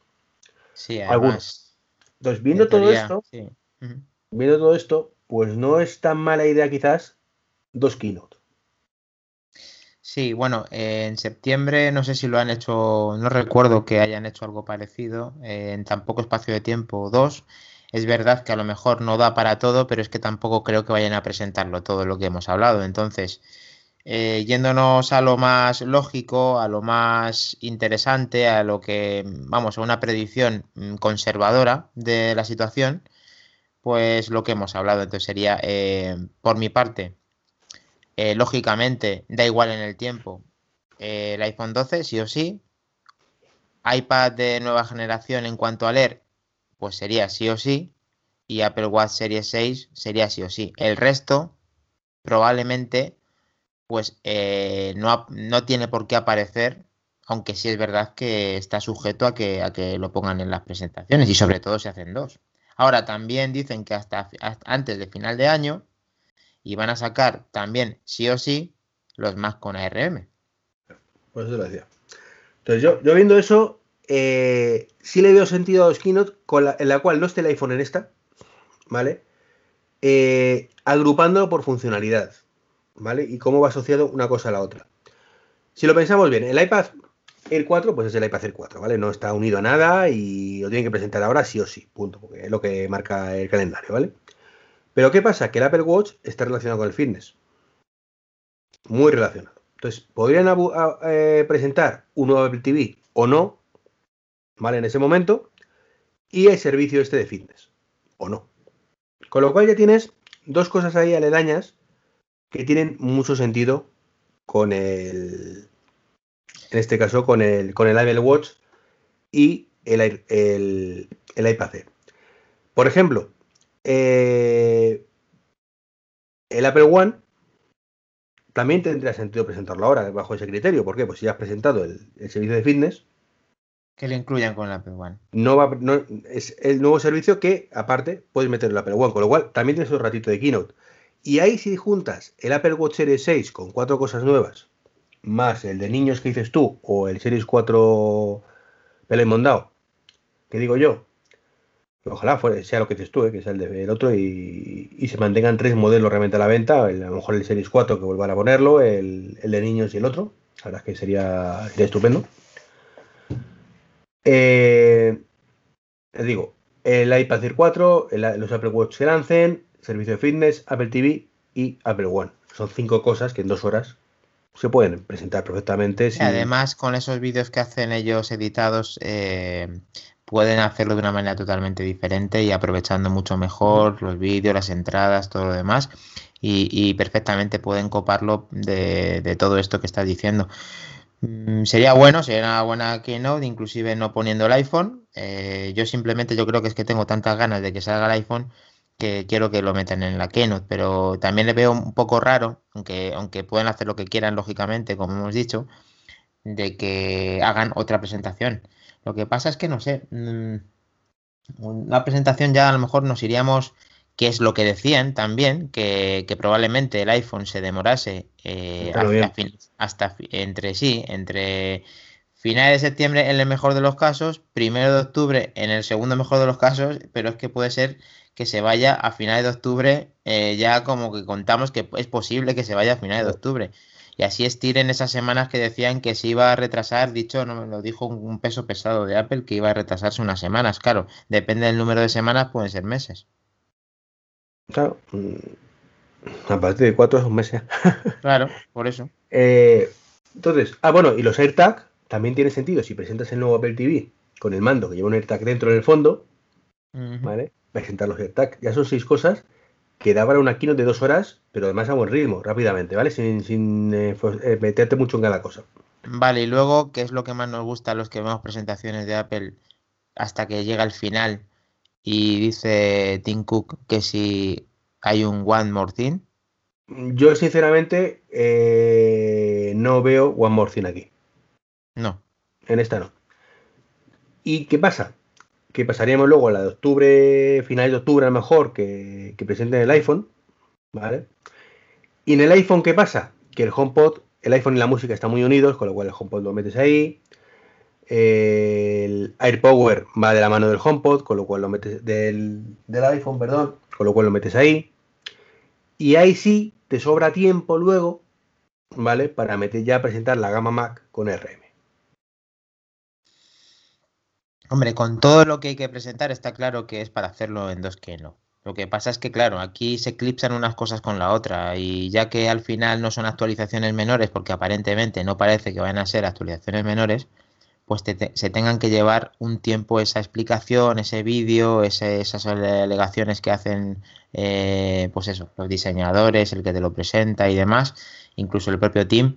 Sí, Algunos. Entonces, viendo todo esto, viendo todo esto, pues no es tan mala idea quizás dos keynote. Sí, bueno, en septiembre no sé si lo han hecho, no recuerdo que hayan hecho algo parecido en tan poco espacio de tiempo, dos. Es verdad que a lo mejor no da para todo, pero es que tampoco creo que vayan a presentarlo todo lo que hemos hablado. Entonces, eh, yéndonos a lo más lógico, a lo más interesante, a lo que, vamos, a una predicción mm, conservadora de la situación, pues lo que hemos hablado. Entonces sería, eh, por mi parte, eh, lógicamente, da igual en el tiempo. Eh, el iPhone 12, sí o sí. iPad de nueva generación en cuanto a leer, pues sería sí o sí. Y Apple Watch Series 6 sería sí o sí. El resto, probablemente, pues eh, no, no, tiene por qué aparecer, aunque sí es verdad que está sujeto a que, a que lo pongan en las presentaciones y sobre todo se hacen dos. Ahora también dicen que hasta antes de final de año y van a sacar también, sí o sí, los más con ARM. Pues eso lo decía. Entonces, yo, yo viendo eso, eh, sí le veo sentido a los keynote en la cual no esté el iPhone en esta, ¿vale? Eh, agrupándolo por funcionalidad, ¿vale? Y cómo va asociado una cosa a la otra. Si lo pensamos bien, el iPad Air 4, pues es el iPad Air 4, ¿vale? No está unido a nada y lo tienen que presentar ahora sí o sí, punto, porque es lo que marca el calendario, ¿vale? Pero ¿qué pasa? Que el Apple Watch está relacionado con el fitness. Muy relacionado. Entonces, podrían eh, presentar un nuevo Apple TV o no, ¿vale? En ese momento. Y el servicio este de fitness. O no. Con lo cual ya tienes dos cosas ahí aledañas que tienen mucho sentido con el, en este caso con el, con el Apple Watch y el, el, el iPad Por ejemplo, eh, el Apple One también tendría sentido presentarlo ahora bajo ese criterio. ¿Por qué? Pues si has presentado el, servicio de fitness. Que lo incluyan con el Apple One. No va, no, es el nuevo servicio que, aparte, puedes meter el Apple One. Con lo cual, también tienes un ratito de keynote. Y ahí si juntas el Apple Watch Series 6 con cuatro cosas nuevas, más el de niños que dices tú, o el Series 4 pelo mondao, que digo yo, ojalá sea lo que dices tú, eh, que sea el del otro, y, se mantengan tres modelos realmente a la venta, a lo mejor el Series 4 que vuelvan a ponerlo, el, de niños y el otro, la verdad es que sería, estupendo. Eh, digo, el iPad Air 4, los Apple Watch que lancen, servicio de fitness, Apple TV y Apple One. Son cinco cosas que en dos horas se pueden presentar perfectamente. Además, con esos vídeos que hacen ellos editados, eh, pueden hacerlo de una manera totalmente diferente y aprovechando mucho mejor los vídeos, las entradas, todo lo demás. Y, perfectamente pueden coparlo de, todo esto que estás diciendo. Mm, sería bueno, sería una buena keynote, inclusive no poniendo el iPhone. Eh, yo simplemente yo creo que es que tengo tantas ganas de que salga el iPhone que quiero que lo metan en la keynote, pero también le veo un poco raro, aunque, aunque pueden hacer lo que quieran, lógicamente, como hemos dicho, de que hagan otra presentación. Lo que pasa es que no sé, mm, una presentación ya a lo mejor nos iríamos, que es lo que decían también, que, probablemente el iPhone se demorase eh, hasta, entre sí, entre finales de septiembre en el mejor de los casos, primero de octubre en el segundo mejor de los casos, pero es que puede ser que se vaya a finales de octubre, eh, ya como que contamos que es posible que se vaya a finales de octubre y así estiren esas semanas que decían que se iba a retrasar, dicho, no lo dijo un peso pesado de Apple, que iba a retrasarse unas semanas, claro, depende del número de semanas, pueden ser meses. Claro, mm, a partir de cuatro son meses. claro, por eso. Eh, entonces, ah, bueno, y los AirTag también tiene sentido si presentas el nuevo Apple TV con el mando que lleva un AirTag dentro en el fondo, ¿vale? Presentar los AirTag, ya son seis cosas que daban una keynote de dos horas, pero además a buen ritmo, rápidamente, ¿vale? Sin, eh, eh, meterte mucho en cada cosa. Vale, y luego, ¿qué es lo que más nos gusta a los que vemos presentaciones de Apple hasta que llega el final y dice Tim Cook que si hay un One More Thing? Yo, sinceramente, eh, no veo One More Thing aquí. No. En esta no. ¿Y qué pasa? Que pasaríamos luego a la de octubre, finales de octubre a lo mejor, que, que presenten el iPhone, ¿vale? Y en el iPhone, ¿qué pasa? Que el HomePod, el iPhone y la música están muy unidos, con lo cual el HomePod lo metes ahí. El AirPower va de la mano del HomePod, con lo cual lo metes del, del iPhone, perdón, con lo cual lo metes ahí. Y ahí sí te sobra tiempo luego, ¿vale? Para meter ya a presentar la gama Mac con RM. Hombre, con todo lo que hay que presentar está claro que es para hacerlo en dos que no. Lo que pasa es que, claro, aquí se eclipsan unas cosas con la otra y ya que al final no son actualizaciones menores, porque aparentemente no parece que vayan a ser actualizaciones menores, pues se tengan que llevar un tiempo esa explicación, ese vídeo, esas alegaciones que hacen, eh, pues eso, los diseñadores, el que te lo presenta y demás, incluso el propio team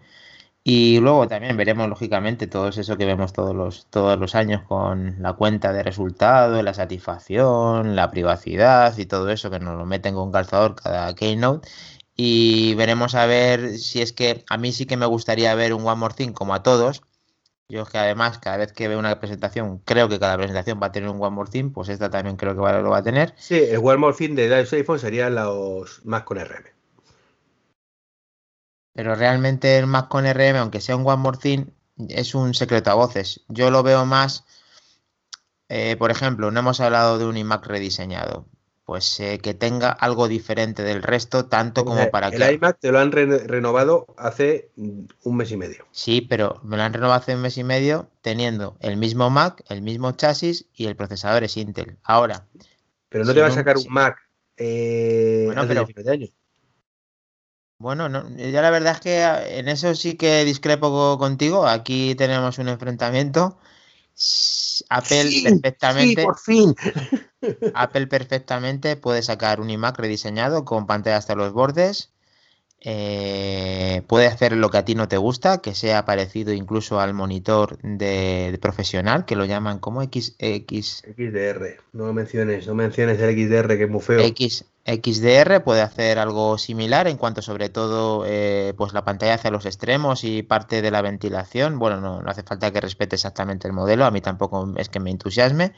y luego también veremos, lógicamente, todo eso que vemos todos los, todos los años con la cuenta de resultados, la satisfacción, la privacidad y todo eso que nos lo meten con calzador cada keynote. Y veremos a ver si es que a mí sí que me gustaría ver un One More Thing como a todos. Yo es que además cada vez que veo una presentación, creo que cada presentación va a tener un One More Thing, pues esta también creo que lo va a tener. Sí, el One More Thing de iPhone serían los más con RM. Pero realmente el Mac con RM, aunque sea un One More Thing, es un secreto a voces. Yo lo veo más, eh, por ejemplo, no hemos hablado de un iMac rediseñado. Pues eh, que tenga algo diferente del resto, tanto como para que. El iMac te lo han renovado hace un mes y medio. Sí, pero me lo han renovado hace un mes y medio teniendo el mismo Mac, el mismo chasis y el procesador es Intel. Ahora. Pero no te va a sacar un Mac eh, bueno, pero, años. Bueno, no, ya la verdad es que ah, en eso sí que discrepo contigo. Aquí tenemos un enfrentamiento. Apple perfectamente. por fin. Apple perfectamente puede sacar un iMac rediseñado con pantalla hasta los bordes eh, puede hacer lo que a ti no te gusta, que sea parecido incluso al monitor de, profesional, que lo llaman como X, X... XDR. No menciones, no menciones el XDR, que es muy feo. X, XDR puede hacer algo similar en cuanto sobre todo eh, pues la pantalla hacia los extremos y parte de la ventilación. Bueno, no, no, hace falta que respete exactamente el modelo, a mí tampoco es que me entusiasme.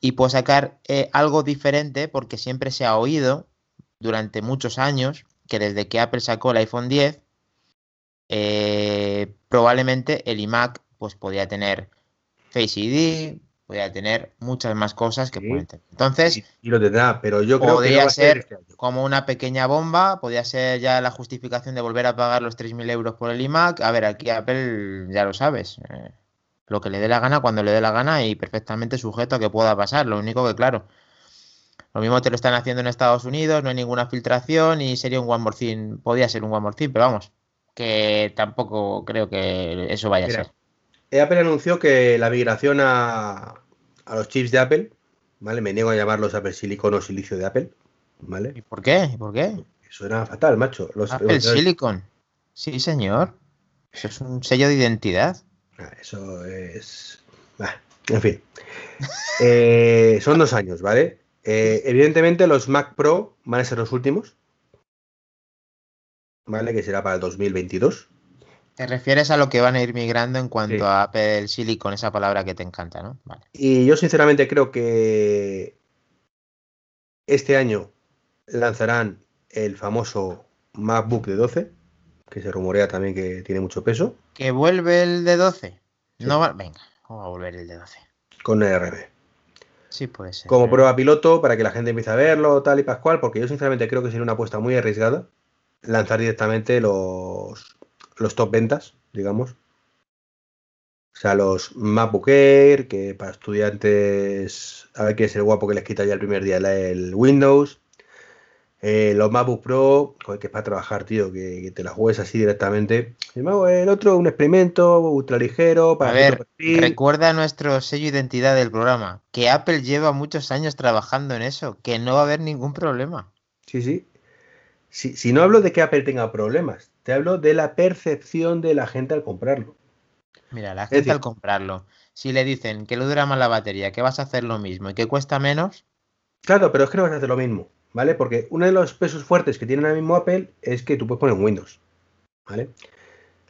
Y puedo sacar eh, algo diferente porque siempre se ha oído durante muchos años que desde que Apple sacó el iPhone 10, eh, probablemente el iMac pues podía tener Face ID, podía tener muchas más cosas que pueden tener. Entonces, y, lo tendrá, pero yo creo que podría ser, este como una pequeña bomba, podría ser ya la justificación de volver a pagar los 3.000 euros por el iMac. A ver, aquí Apple ya lo sabes, eh, lo que le dé la gana cuando le dé la gana y perfectamente sujeto a que pueda pasar. Lo único que, claro, lo mismo te lo están haciendo en Estados Unidos, no hay ninguna filtración y sería un One More Thing. Podría ser un One More Thing, pero vamos, que tampoco creo que eso vaya a ser. Apple anunció que la migración a, los chips de Apple, ¿vale? Me niego a llamarlos Apple Silicon o silicio de Apple, ¿vale? ¿Y por qué? ¿Y por qué? Eso era fatal, macho. Apple Silicon. Sí, señor. Eso es un sello de identidad. Ah, eso es. en fin. Eh, son dos años, ¿vale? Eh, evidentemente los Mac Pro van a ser los últimos, ¿vale? Que será para el 2022. Te refieres a lo que van a ir migrando en cuanto a Apple Silicon, esa palabra que te encanta, ¿no? Vale. Y yo sinceramente creo que este año lanzarán el famoso MacBook de 12, que se rumorea también que tiene mucho peso. ¿Que vuelve el de 12? No va... Venga, vamos a volver el de 12. Con NRB. Sí, puede ser. Como prueba piloto para que la gente empiece a verlo, tal y pascual, porque yo sinceramente creo que sería una apuesta muy arriesgada lanzar directamente los, los top ventas, digamos. O sea, los MacBook Air, que para estudiantes, a ver qué es el guapo que les quita ya el primer día el Windows. Eh, los MacBook Pro, que es para trabajar, tío, que, te la juegues así directamente. El otro, un experimento ultra ligero. Para a ver, recuerda nuestro sello identidad del programa, que Apple lleva muchos años trabajando en eso, que no va a haber ningún problema. Sí, sí. Si, si no hablo de que Apple tenga problemas, te hablo de la percepción de la gente al comprarlo. Mira, la gente al comprarlo, si le dicen que le dura más la batería, que vas a hacer lo mismo y que cuesta menos. Claro, pero es que no vas a hacer lo mismo. ¿Vale? Porque uno de los pesos fuertes que tiene ahora mismo Apple es que tú puedes poner Windows, ¿vale?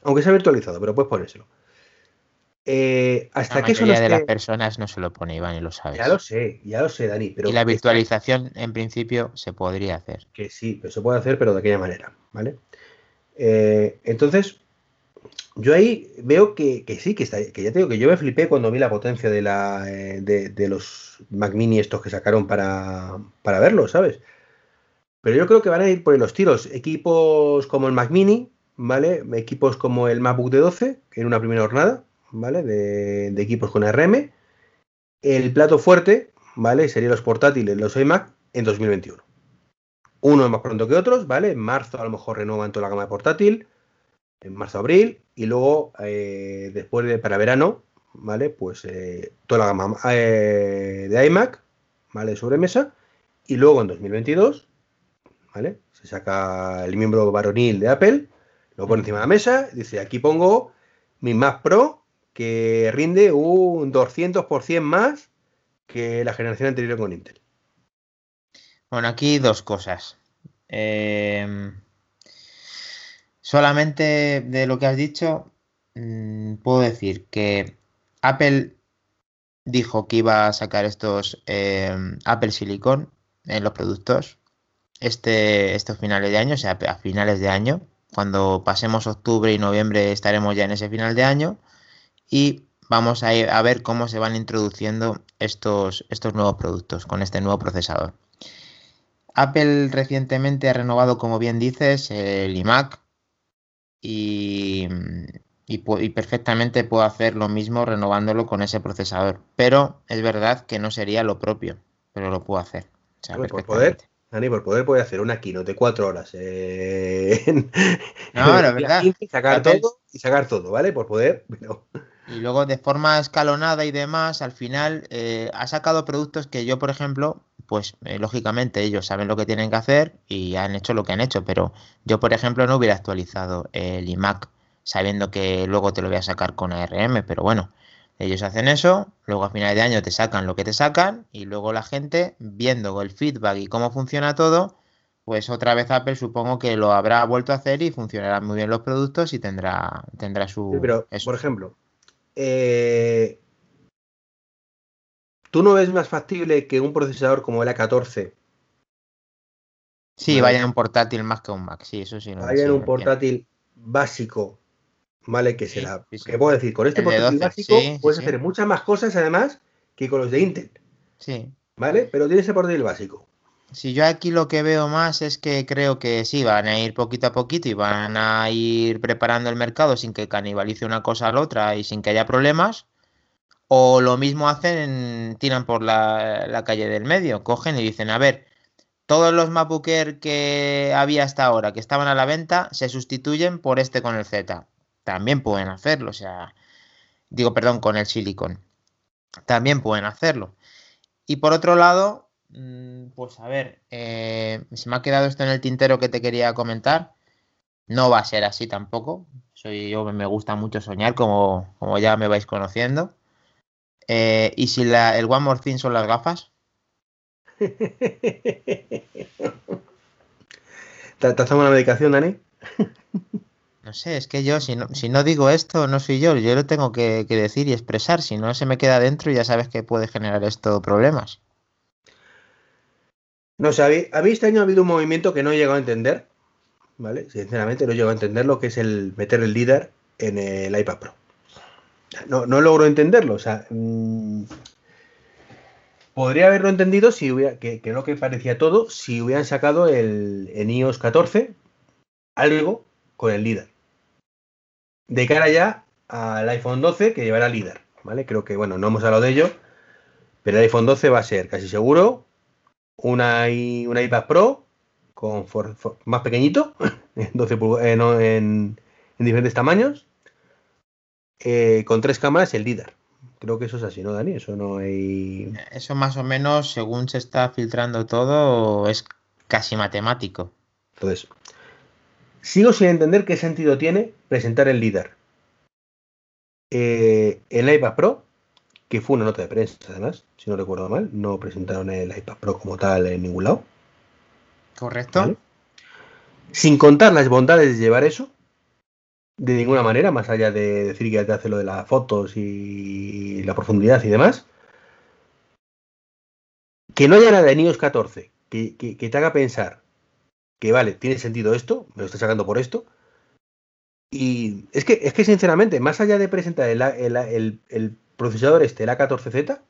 Aunque sea virtualizado, pero puedes ponérselo. Eh, hasta que eso no de las personas no se lo pone, Iván, y lo sabes. Ya lo sé, ya lo sé, Dani. Pero y la virtualización, en principio, se podría hacer. Que sí, pero se puede hacer, pero de aquella manera, ¿vale? Eh, entonces, yo ahí veo que, sí, que, está, que ya te digo que yo me flipé cuando vi la potencia de, la, eh, de, los Mac Mini estos que sacaron para, para verlo, ¿sabes? Pero yo creo que van a ir por los tiros. Equipos como el Mac Mini, ¿vale? Equipos como el MacBook de 12, que en una primera jornada, ¿vale? De, de equipos con RM. El plato fuerte, ¿vale? Serían los portátiles, los iMac, en 2021. Uno más pronto que otros, ¿vale? En marzo a lo mejor renuevan toda la gama de portátil en marzo-abril y luego eh, después de para verano, ¿vale? Pues eh, toda la gama eh, de iMac, ¿vale? Sobremesa y luego en 2022, ¿vale? Se saca el miembro varonil de Apple, lo pone encima de la mesa, dice aquí pongo mi Mac Pro que rinde un 200% más que la generación anterior con Intel. Bueno, aquí dos cosas. Eh, Solamente de lo que has dicho, mm, puedo decir que Apple dijo que iba a sacar estos em, Apple Silicon en los productos este, estos finales de año, o sea, a finales de año. Cuando pasemos octubre y noviembre estaremos ya en ese final de año y vamos a, a ver cómo se van introduciendo estos, estos nuevos productos con este nuevo procesador. Apple recientemente ha renovado, como bien dices, el iMac y, y, perfectamente puedo hacer lo mismo renovándolo con ese procesador. Pero es verdad que no sería lo propio, pero lo puedo hacer. por poder, Dani, por poder puede hacer una keynote de cuatro horas. Eh, no, la verdad. Y sacar todo y sacar todo, ¿vale? Por poder, Y luego de forma escalonada y demás, al final eh, ha sacado productos que yo, por ejemplo, pues eh, lógicamente ellos saben lo que tienen que hacer y han hecho lo que han hecho, pero yo, por ejemplo, no hubiera actualizado el iMac sabiendo que luego te lo voy a sacar con ARM, pero bueno, ellos hacen eso, luego a final de año te sacan lo que te sacan y luego la gente, viendo el feedback y cómo funciona todo, pues otra vez Apple supongo que lo habrá vuelto a hacer y funcionarán muy bien los productos y tendrá, tendrá su... pero, por ejemplo, eh, ¿tú no ves más factible que un procesador como el A14 Sí, vaya en un portátil más que un Mac, sí, eso sí. vaya en un portátil básico ¿vale? Que será, ¿qué puedo decir? Con este portátil básico puedes hacer muchas más cosas además que con los de Intel. Sí. ¿Vale? Pero tienes el portátil básico. Si yo aquí lo que veo más es que creo que sí, van a ir poquito a poquito y van a ir preparando el mercado sin que canibalice una cosa a la otra y sin que haya problemas. O lo mismo hacen, tiran por la, calle del medio, cogen y dicen, a ver, todos los MacBook que había hasta ahora que estaban a la venta se sustituyen por este con el Z también pueden hacerlo, o sea, digo, perdón, con el silicon, también pueden hacerlo. Y por otro lado, mm, pues a ver, eh, se me ha quedado esto en el tintero que te quería comentar. No va a ser así tampoco. Soy yo, me gusta mucho soñar, como ya me vais conociendo. Eh, ¿Y si la, el One More Thing son las gafas? ¿Te has tomado una medicación, Dani? No sé, es que yo, si no, si no digo esto, no soy yo. Yo lo tengo que, decir y expresar. Si no se me queda dentro, ya sabes que puede generar esto problemas. No sé, a mí este año ha habido un movimiento que no he llegado a entender. ¿Vale? Sinceramente, no he llegado a entender lo que es el meter el líder en el iPad Pro. No, no logro entenderlo. O sea, mm, podría haberlo entendido si hubiera, que, lo que parecía todo, si hubieran sacado el en iOS 14 algo con el líder de cara ya al iPhone 12 que llevará líder, ¿vale? Creo que, bueno, no hemos hablado de ello, pero el iPhone 12 va a ser casi seguro una, una iPad Pro con más pequeñito, 12 eh, en, diferentes tamaños, eh, con tres cámaras el líder. Creo que eso es así, ¿no, Dani? Eso no hay. Eso más o menos, según se está filtrando todo, es casi matemático. Entonces, Sigo sin entender qué sentido tiene presentar el líder. Eh, el iPad Pro, que fue una nota de prensa además, si no recuerdo mal, no presentaron el iPad Pro como tal en ningún lado. Correcto. Sin contar las bondades de llevar eso, de ninguna manera, más allá de decir que te hace lo de las fotos y la profundidad y demás. Que no haya nada en iOS 14 que te haga pensar que vale, tiene sentido esto, me lo está sacando por esto. Y es que, es que sinceramente, más allá de presentar el, procesador este, el A14Z,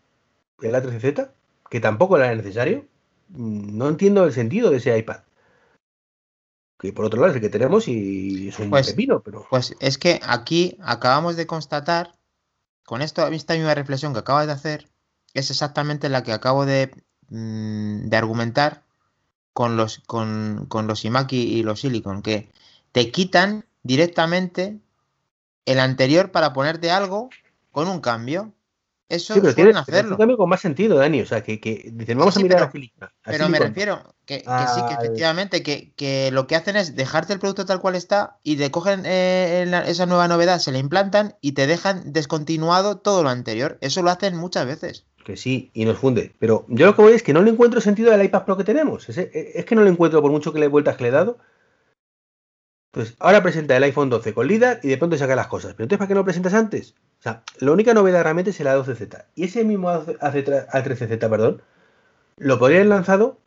el A13Z, que tampoco era necesario, no entiendo el sentido de ese iPad. Que por otro lado es el que tenemos y es un pues, pepino, pero. Pues es que aquí acabamos de constatar, con esto, esta misma reflexión que acabas de hacer, es exactamente la que acabo de, mm, de argumentar con los, con, con los Imaki y los Silicon, que te quitan directamente el anterior para ponerte algo con un cambio. Eso sí, pero tiene, hacerlo. con más sentido, Dani. O sea, que, que dicen, vamos a mirar a Silicon. Pero me refiero que, que sí, que efectivamente, que, que, lo que hacen es dejarte el producto tal cual está y te cogen eh, esa nueva novedad, se la implantan y te dejan descontinuado todo lo anterior. Eso lo hacen muchas veces que sí, y nos funde. Pero yo lo que voy es que no le encuentro sentido al iPad Pro que tenemos. Es, es que no lo encuentro por mucho que le vueltas que le he dado. Pues ahora presenta el iPhone 12 con LIDAR y de pronto saca las cosas. Pero entonces, ¿para qué no lo presentas antes? O sea, la única novedad realmente es el A12Z. Y ese mismo A13Z, perdón, lo podrían lanzado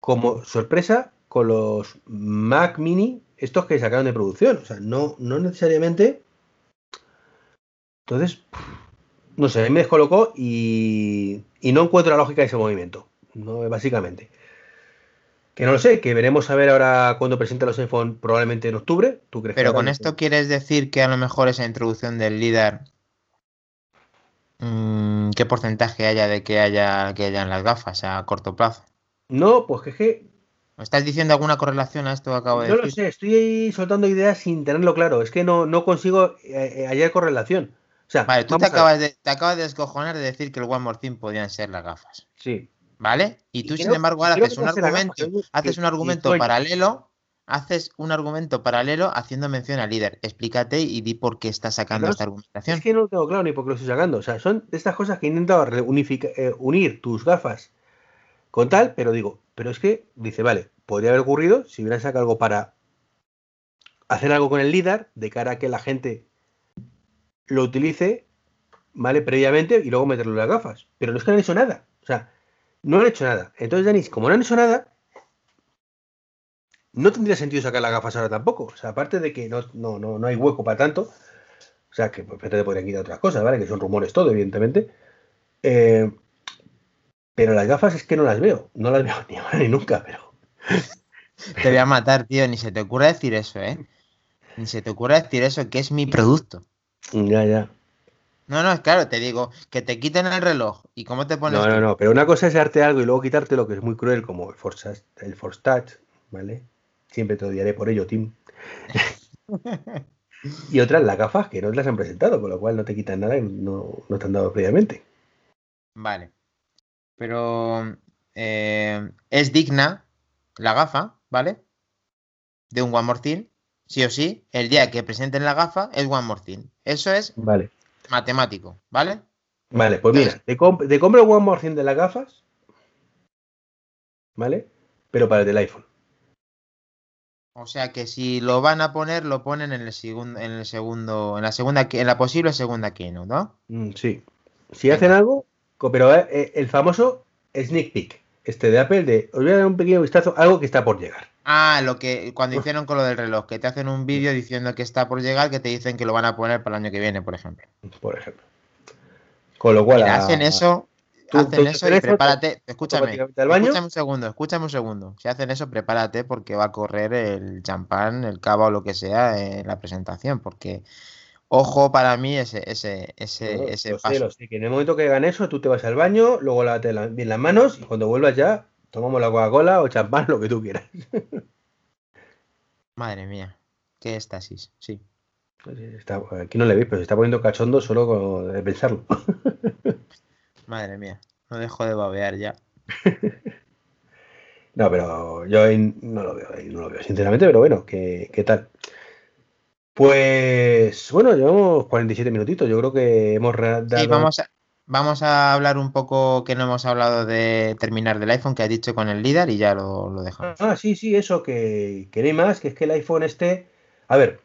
como sorpresa con los Mac Mini, estos que sacaron de producción. O sea, no, no necesariamente. Entonces, no sé, me descolocó y, no encuentro la lógica de ese movimiento, ¿no? básicamente. Que no lo sé, que veremos a ver ahora cuando presenta los iPhone probablemente en octubre. ¿Tú crees Pero con esto quieres decir que a lo mejor esa introducción del líder, ¿qué porcentaje haya de que haya que hayan las gafas a corto plazo? No, pues que es que... ¿Estás diciendo alguna correlación a esto que acabo de decir? No lo sé, estoy soltando ideas sin tenerlo claro. Es que no, no consigo eh, eh, hallar correlación vale, tú te acabas, de, te acabas de descojonar de decir que el One More Thing podían ser las gafas. Sí. ¿Vale? Y tú, sin embargo, ahora haces un argumento, haces un argumento paralelo, haces un argumento paralelo haciendo mención al líder. Explícate y di por qué estás sacando esta argumentación. Es que no lo tengo claro ni por qué lo estoy sacando. O sea, son de estas cosas que he intentado eh, unir tus gafas con tal, pero digo, pero es que, dice, vale, podría haber ocurrido si hubieran sacado algo para hacer algo con el líder de cara a que la gente lo utilice, ¿vale? Previamente y luego meterlo en las gafas. Pero no es que no han hecho nada. O sea, no han hecho nada. Entonces, Denis, como no han hecho nada, no tendría sentido sacar las gafas ahora tampoco. O sea, aparte de que no, no, no, hay hueco para tanto, o sea, que pues, te podrían quitar otras cosas, ¿vale? Que son rumores todo, evidentemente. Eh, pero las gafas es que no las veo. No las veo ni ahora ni nunca, pero. Te voy a matar, tío. Ni se te ocurra decir eso, ¿eh? Ni se te ocurra decir eso, que es mi producto. Ya, ya. No, no, es claro, te digo, que te quiten el reloj. ¿Y cómo te pones? No, no, no, pero una cosa es darte algo y luego quitarte lo que es muy cruel, como el Force, el Force Touch, ¿vale? Siempre te odiaré por ello, Tim. y otra, las gafas, que no te las han presentado, con lo cual no te quitan nada y no, no te han dado previamente. Vale. Pero eh, es digna la gafa, ¿vale? De un One More Thing, sí o sí, el día que presenten la gafa es One More Thing. Eso es vale. matemático, ¿vale? Vale, pues mira, te, compro el One More Thing de las gafas, ¿vale? Pero para el del iPhone. O sea que si lo van a poner, lo ponen en el segundo, en el segundo, en la segunda, en la posible segunda keynote, ¿no? Mm, sí. Si hacen algo, pero eh, eh, el famoso sneak peek, este de Apple, de os voy a dar un pequeño vistazo, algo que está por llegar. Ah, lo que cuando hicieron con lo del reloj, que te hacen un vídeo diciendo que está por llegar, que te dicen que lo van a poner para el año que viene, por ejemplo. Por ejemplo. Con lo cual. hacen eso, hacen eso y prepárate. Escúchame, escúchame un segundo, escúchame un segundo. Si hacen eso, prepárate porque va a correr el champán, el cava o lo que sea en la presentación, porque Ojo para mí ese, ese, ese, ese paso. que en el momento que hagan eso, tú te vas al baño, luego lávate bien las manos y cuando vuelvas ya, tomamos la Coca-Cola o champán, lo que tú quieras. Madre mía, qué éxtasis, sí. Pues aquí no le veis, pero se está poniendo cachondo solo de pensarlo. Madre mía, no dejo de babear ya. no, pero yo no lo veo, no lo veo, sinceramente, pero bueno, ¿qué, qué tal? Pues bueno, llevamos 47 minutitos. Yo creo que hemos dado... Sí, vamos a, vamos a hablar un poco que no hemos hablado de terminar del iPhone que ha dicho con el líder y ya lo, dejamos. Ah, sí, sí, eso, que, que no hay más, que es que el iPhone este... A ver,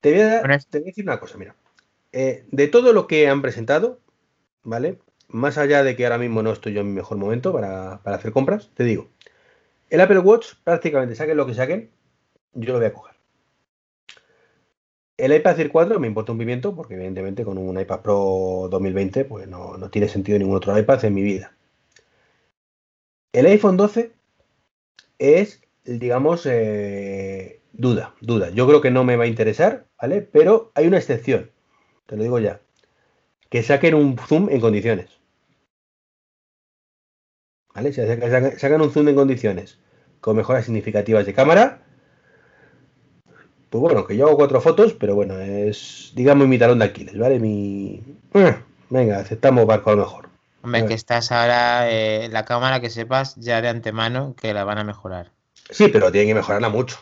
te voy a, decir una cosa, mira. Eh, de todo lo que han presentado, ¿vale? Más allá de que ahora mismo no estoy yo en mi mejor momento para, para hacer compras, te digo, el Apple Watch prácticamente saquen lo que saquen, yo lo voy a coger. El iPad Air 4 me importa un pimiento porque evidentemente con un iPad Pro 2020 pues no, tiene sentido ningún otro iPad en mi vida. El iPhone 12 es, digamos, eh, duda, duda. Yo creo que no me va a interesar, ¿vale? Pero hay una excepción, te lo digo ya. Que saquen un zoom en condiciones. ¿Vale? Si sacan un zoom en condiciones con mejoras significativas de cámara, pues bueno, que yo hago cuatro fotos, pero bueno, es, digamos, mi talón de Aquiles, ¿vale? Mi... Eh, venga, aceptamos barco a lo mejor. Hombre, que estás ahora, eh, la cámara que sepas ya de antemano que la van a mejorar. Sí, pero tienen que mejorarla mucho.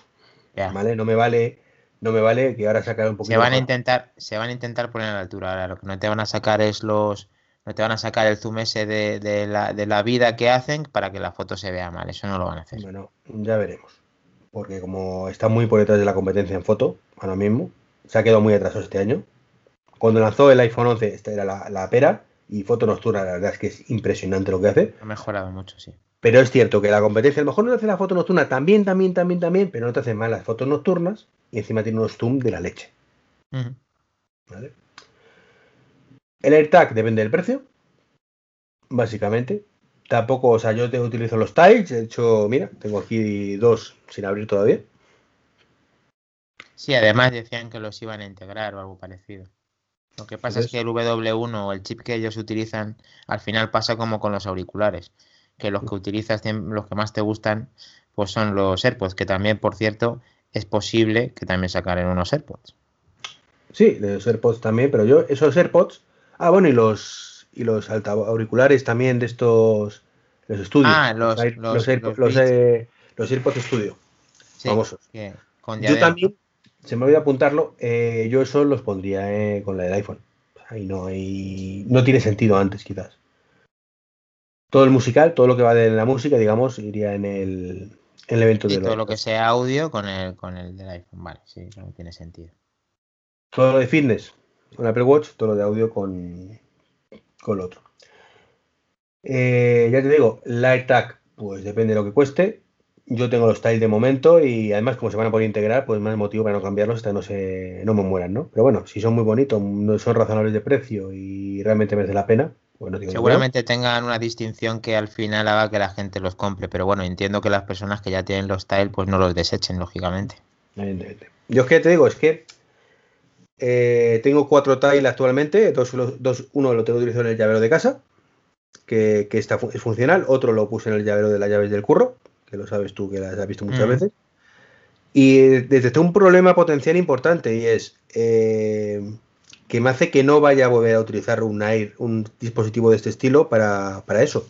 ¿Vale? No me vale, no me vale que ahora sacar un poquito. Se van a intentar, se van a intentar poner a la altura. Ahora lo que no te van a sacar es los, no te van a sacar el zoom ese de, de, la, de la vida que hacen para que la foto se vea mal. Eso no lo van a hacer. Bueno, ya veremos porque como está muy por detrás de la competencia en foto, ahora mismo, se ha quedado muy atrasado este año. Cuando lanzó el iPhone 11, esta era la, pera, y foto nocturna, la verdad es que es impresionante lo que hace. Ha mejorado mucho, sí. Pero es cierto que la competencia a lo mejor no te hace la foto nocturna también, también, también, también, pero no te hace mal las fotos nocturnas y encima tiene unos zoom de la leche. ¿Vale? El AirTag depende del precio, básicamente. Tampoco, o sea, yo te utilizo los tiles, de hecho, mira, tengo aquí dos sin abrir todavía. Sí, además decían que los iban a integrar o algo parecido. Lo que pasa es que el W1 o el chip que ellos utilizan, al final pasa como con los auriculares, que los que utilizas, los que más te gustan, pues son los AirPods, que también, por cierto, es posible que también sacaren unos AirPods. Sí, los AirPods también, pero yo, esos AirPods, ah, bueno, y los y los auriculares también de estos los estudios. Ah, los, los, los, los eh, AirPods Studio. Sí, famosos. que con Yo también, se me olvidó apuntarlo, eh, yo eso los pondría eh, con la del iPhone. Ahí no hay. No tiene sentido antes, quizás. Todo el musical, todo lo que va de la música, digamos, iría en el, en el evento Y de todo los lo que sea audio con el, con el del iPhone. Vale, sí, no tiene sentido. Todo lo de fitness con Apple Watch, todo lo de audio con, con lo otro. Eh, ya te digo, la AirTag, pues depende de lo que cueste. Yo tengo los Style de momento y además como se van a poder integrar, pues más motivo para no cambiarlos hasta no se no me mueran, ¿no? Pero bueno, si son muy bonitos, no son razonables de precio y realmente merece la pena, pues. Seguramente tengan una distinción que al final haga que la gente los compre, pero bueno, entiendo que las personas que ya tienen los Tile pues no los desechen, lógicamente. Yo es que te digo, es que eh, tengo cuatro Tile actualmente, dos, uno lo tengo utilizado en el llavero de casa, que, que está, es funcional, otro lo puse en el llavero de las llaves del curro, que lo sabes tú que las has visto muchas Mm. veces. Y detecté un problema potencial importante y es eh, que me hace que no vaya a volver a utilizar un, Air, un dispositivo de este estilo para, para eso.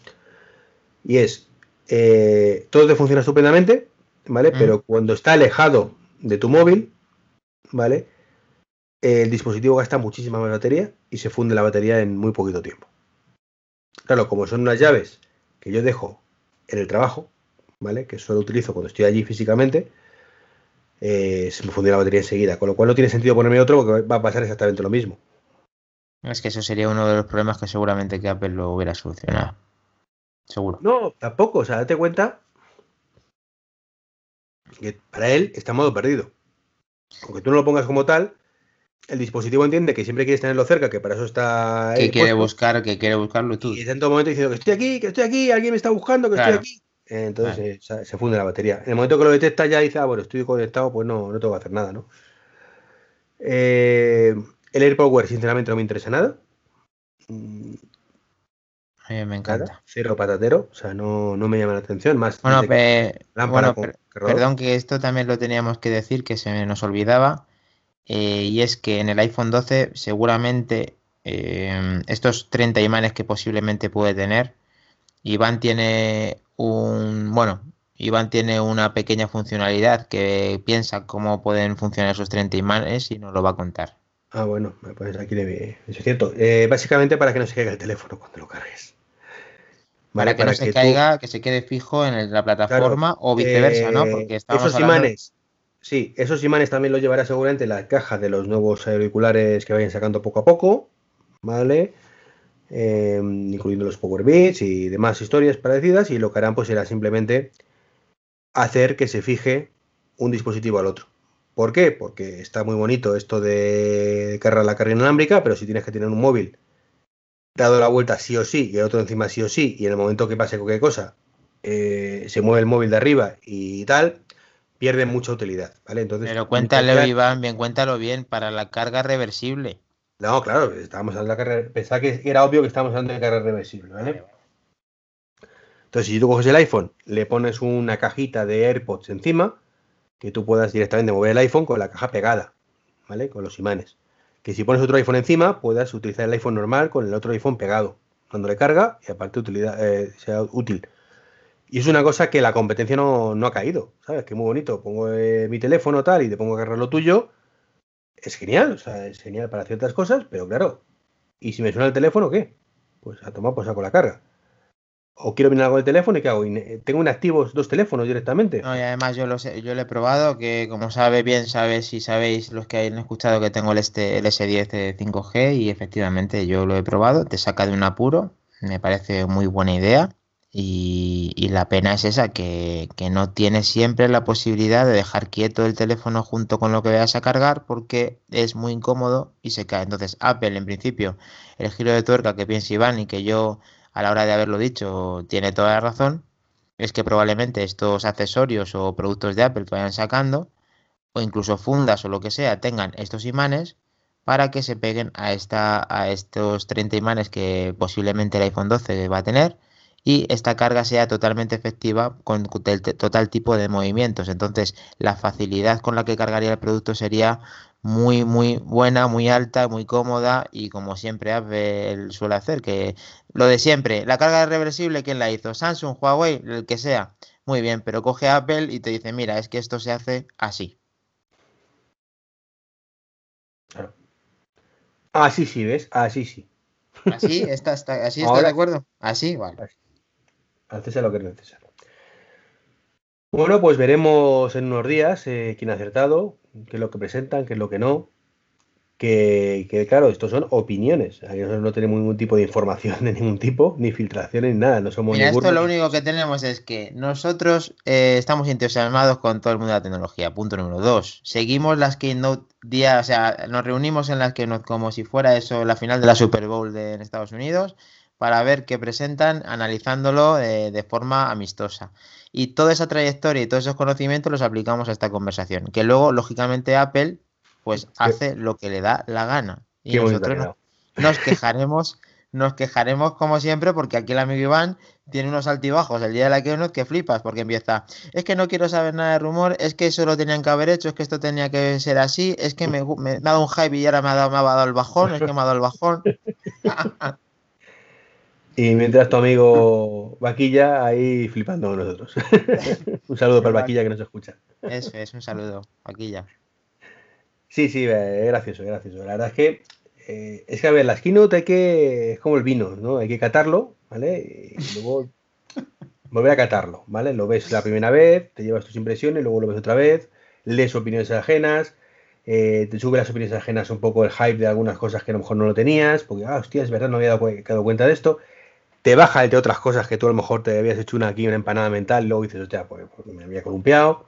Y es, eh, todo te funciona estupendamente, ¿vale? Mm. Pero cuando está alejado de tu móvil, ¿vale? El dispositivo gasta muchísima más batería y se funde la batería en muy poquito tiempo. Claro, como son unas llaves que yo dejo en el trabajo, ¿vale? Que solo utilizo cuando estoy allí físicamente, eh, se me funde la batería enseguida. Con lo cual no tiene sentido ponerme otro porque va a pasar exactamente lo mismo. Es que eso sería uno de los problemas que seguramente que Apple lo hubiera solucionado. Seguro. No, tampoco. O sea, date cuenta que para él está en modo perdido. Aunque tú no lo pongas como tal, el dispositivo entiende que siempre quieres tenerlo cerca, que para eso está. Que quiere puesto, buscar, que quiere buscarlo tú. Y en todo momento diciendo que estoy aquí, que estoy aquí, alguien me está buscando, que Claro. estoy aquí. Entonces eh, se, se funde la batería. En el momento que lo detecta ya dice, ah, bueno, estoy conectado, pues no, no tengo que hacer nada, ¿no? Eh, el AirPod Wear, sinceramente, no me interesa nada. A mí me encanta. Nada, cero patatero, o sea, no, no me llama la atención. Más Bueno, pe- bueno, per- perdón que esto también lo teníamos que decir, que se nos olvidaba, eh, y es que en el iPhone 12 seguramente eh, estos 30 imanes que posiblemente puede tener, Iván tiene un, bueno, Iván tiene una pequeña funcionalidad que piensa cómo pueden funcionar esos 30 imanes y nos lo va a contar. Ah, bueno, pues aquí debe. Eso es cierto. Eh, básicamente para que no se caiga el teléfono cuando lo cargues. Para que no se caiga, que se quede fijo en la plataforma o viceversa, ¿no? Eh, Porque estamos esos hablando- imanes, sí, esos imanes también los llevará seguramente en la caja de los nuevos auriculares que vayan sacando poco a poco, ¿vale? Eh, incluyendo los Power Beats y demás historias parecidas, y lo que harán pues será simplemente hacer que se fije un dispositivo al otro. ¿Por qué? Porque está muy bonito esto de cargar la carga inalámbrica, pero si tienes que tener un móvil dado la vuelta sí o sí y el otro encima sí o sí, y en el momento que pase cualquier cosa, eh, se mueve el móvil de arriba y tal, pierde mucha utilidad, ¿vale? Entonces, Pero cuéntalo, intentar- Iván, bien, cuéntalo bien, para la carga reversible. No, claro, estábamos hablando de la carga, pensaba que era obvio que estábamos hablando de carga reversible, ¿vale? Entonces, si tú coges el iPhone, le pones una cajita de AirPods encima, que tú puedas directamente mover el iPhone con la caja pegada, ¿vale? Con los imanes. Que si pones otro iPhone encima, puedas utilizar el iPhone normal con el otro iPhone pegado, dándole carga y aparte utilidad, eh, sea útil. Y es una cosa que la competencia no, no ha caído, ¿sabes? Que muy bonito. Pongo eh, mi teléfono tal y te pongo a agarrar lo tuyo. Es genial, o sea, es genial para ciertas cosas, pero claro. ¿Y si me suena el teléfono, qué? Pues a tomar pues saco la carga. O quiero mirar algo del teléfono y ¿qué hago? Ine- Tengo inactivos dos teléfonos directamente. No, y además yo lo sé, yo lo he probado, que como sabe bien, sabes si sabéis los que hayan escuchado que tengo el, este, el S10 de 5G y efectivamente yo lo he probado, te saca de un apuro, me parece muy buena idea y, la pena es esa, que, que no tienes siempre la posibilidad de dejar quieto el teléfono junto con lo que vayas a cargar porque es muy incómodo y se cae. Entonces Apple en principio, el giro de tuerca que piensa Iván y que yo a la hora de haberlo dicho tiene toda la razón, es que probablemente estos accesorios o productos de Apple que vayan sacando, o incluso fundas o lo que sea, tengan estos imanes para que se peguen a, esta, a estos 30 imanes que posiblemente el iPhone 12 va a tener y esta carga sea totalmente efectiva con total tipo de movimientos. Entonces, la facilidad con la que cargaría el producto sería muy, muy buena, muy alta, muy cómoda y como siempre Apple suele hacer, que lo de siempre, la carga reversible, ¿quién la hizo? Samsung, Huawei, el que sea. Muy bien, pero coge Apple y te dice, mira, es que esto se hace así. Así sí, ¿ves? Así sí. Así está, así está de acuerdo. Así, vale. Así. Lo que es necesario. Bueno, pues veremos en unos días eh, quién ha acertado, qué es lo que presentan, qué es lo que no. Que, claro, estos son opiniones. Nosotros no tenemos ningún tipo de información de ningún tipo, ni filtraciones, ni nada. No somos Mira, esto lo único que tenemos es que nosotros eh, estamos entusiasmados con todo el mundo de la tecnología. Punto número dos. Seguimos las Keynote día, o sea, nos reunimos en las Keynote como si fuera eso la final de la Super Bowl de, en Estados Unidos para ver qué presentan, analizándolo eh, de forma amistosa. Y toda esa trayectoria y todos esos conocimientos los aplicamos a esta conversación. Que luego, lógicamente, Apple pues hace lo que le da la gana. Y nosotros nos, quejaremos, nos quejaremos como siempre, porque aquí el amigo Iván tiene unos altibajos el día de la keynote que flipas, porque empieza, es que no quiero saber nada de rumor, es que eso lo tenían que haber hecho, es que esto tenía que ser así, es que me, ha dado un hype y ahora me ha dado, me ha dado el bajón, es que me ha dado el bajón. Y mientras tu amigo Vaquilla ahí flipando con nosotros. un saludo para el Vaquilla que nos escucha. Eso es, un saludo, Vaquilla. Sí, sí, es gracioso, es gracioso. La verdad es que eh, es que a ver, la keynote hay que. es como el vino, ¿no? Hay que catarlo, ¿vale? Y luego volver a catarlo, ¿vale? Lo ves la primera vez, te llevas tus impresiones, luego lo ves otra vez, lees opiniones ajenas, eh, te sube las opiniones ajenas un poco el hype de algunas cosas que a lo mejor no lo tenías, porque, ah, hostia, es verdad, no había dado cuenta de esto te baja entre otras cosas que tú a lo mejor te habías hecho una aquí, una empanada mental, luego dices, hostia, pues, pues, me había columpiado.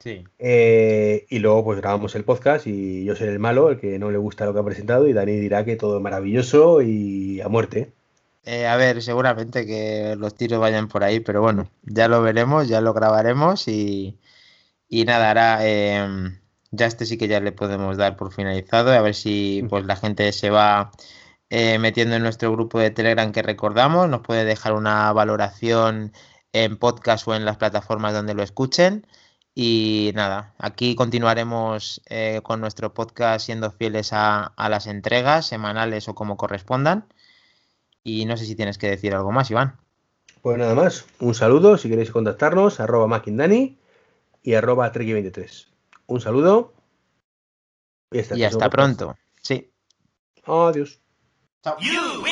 Sí. Eh, y luego pues grabamos el podcast y yo soy el malo, el que no le gusta lo que ha presentado, y Dani dirá que todo es maravilloso y a muerte. Eh, a ver, seguramente que los tiros vayan por ahí, pero bueno, ya lo veremos, ya lo grabaremos y, y nada, ahora em, ya este sí que ya le podemos dar por finalizado, a ver si pues la gente se va eh, metiendo en nuestro grupo de Telegram que recordamos. Nos puede dejar una valoración en podcast o en las plataformas donde lo escuchen. Y nada, aquí continuaremos eh, con nuestro podcast siendo fieles a, las entregas semanales o como correspondan. Y no sé si tienes que decir algo más, Iván. Pues nada más, un saludo, si queréis contactarnos, arroba Makindani y arroba 23 Un saludo. Y hasta, y hasta pronto. Sí. Adiós. Top you win!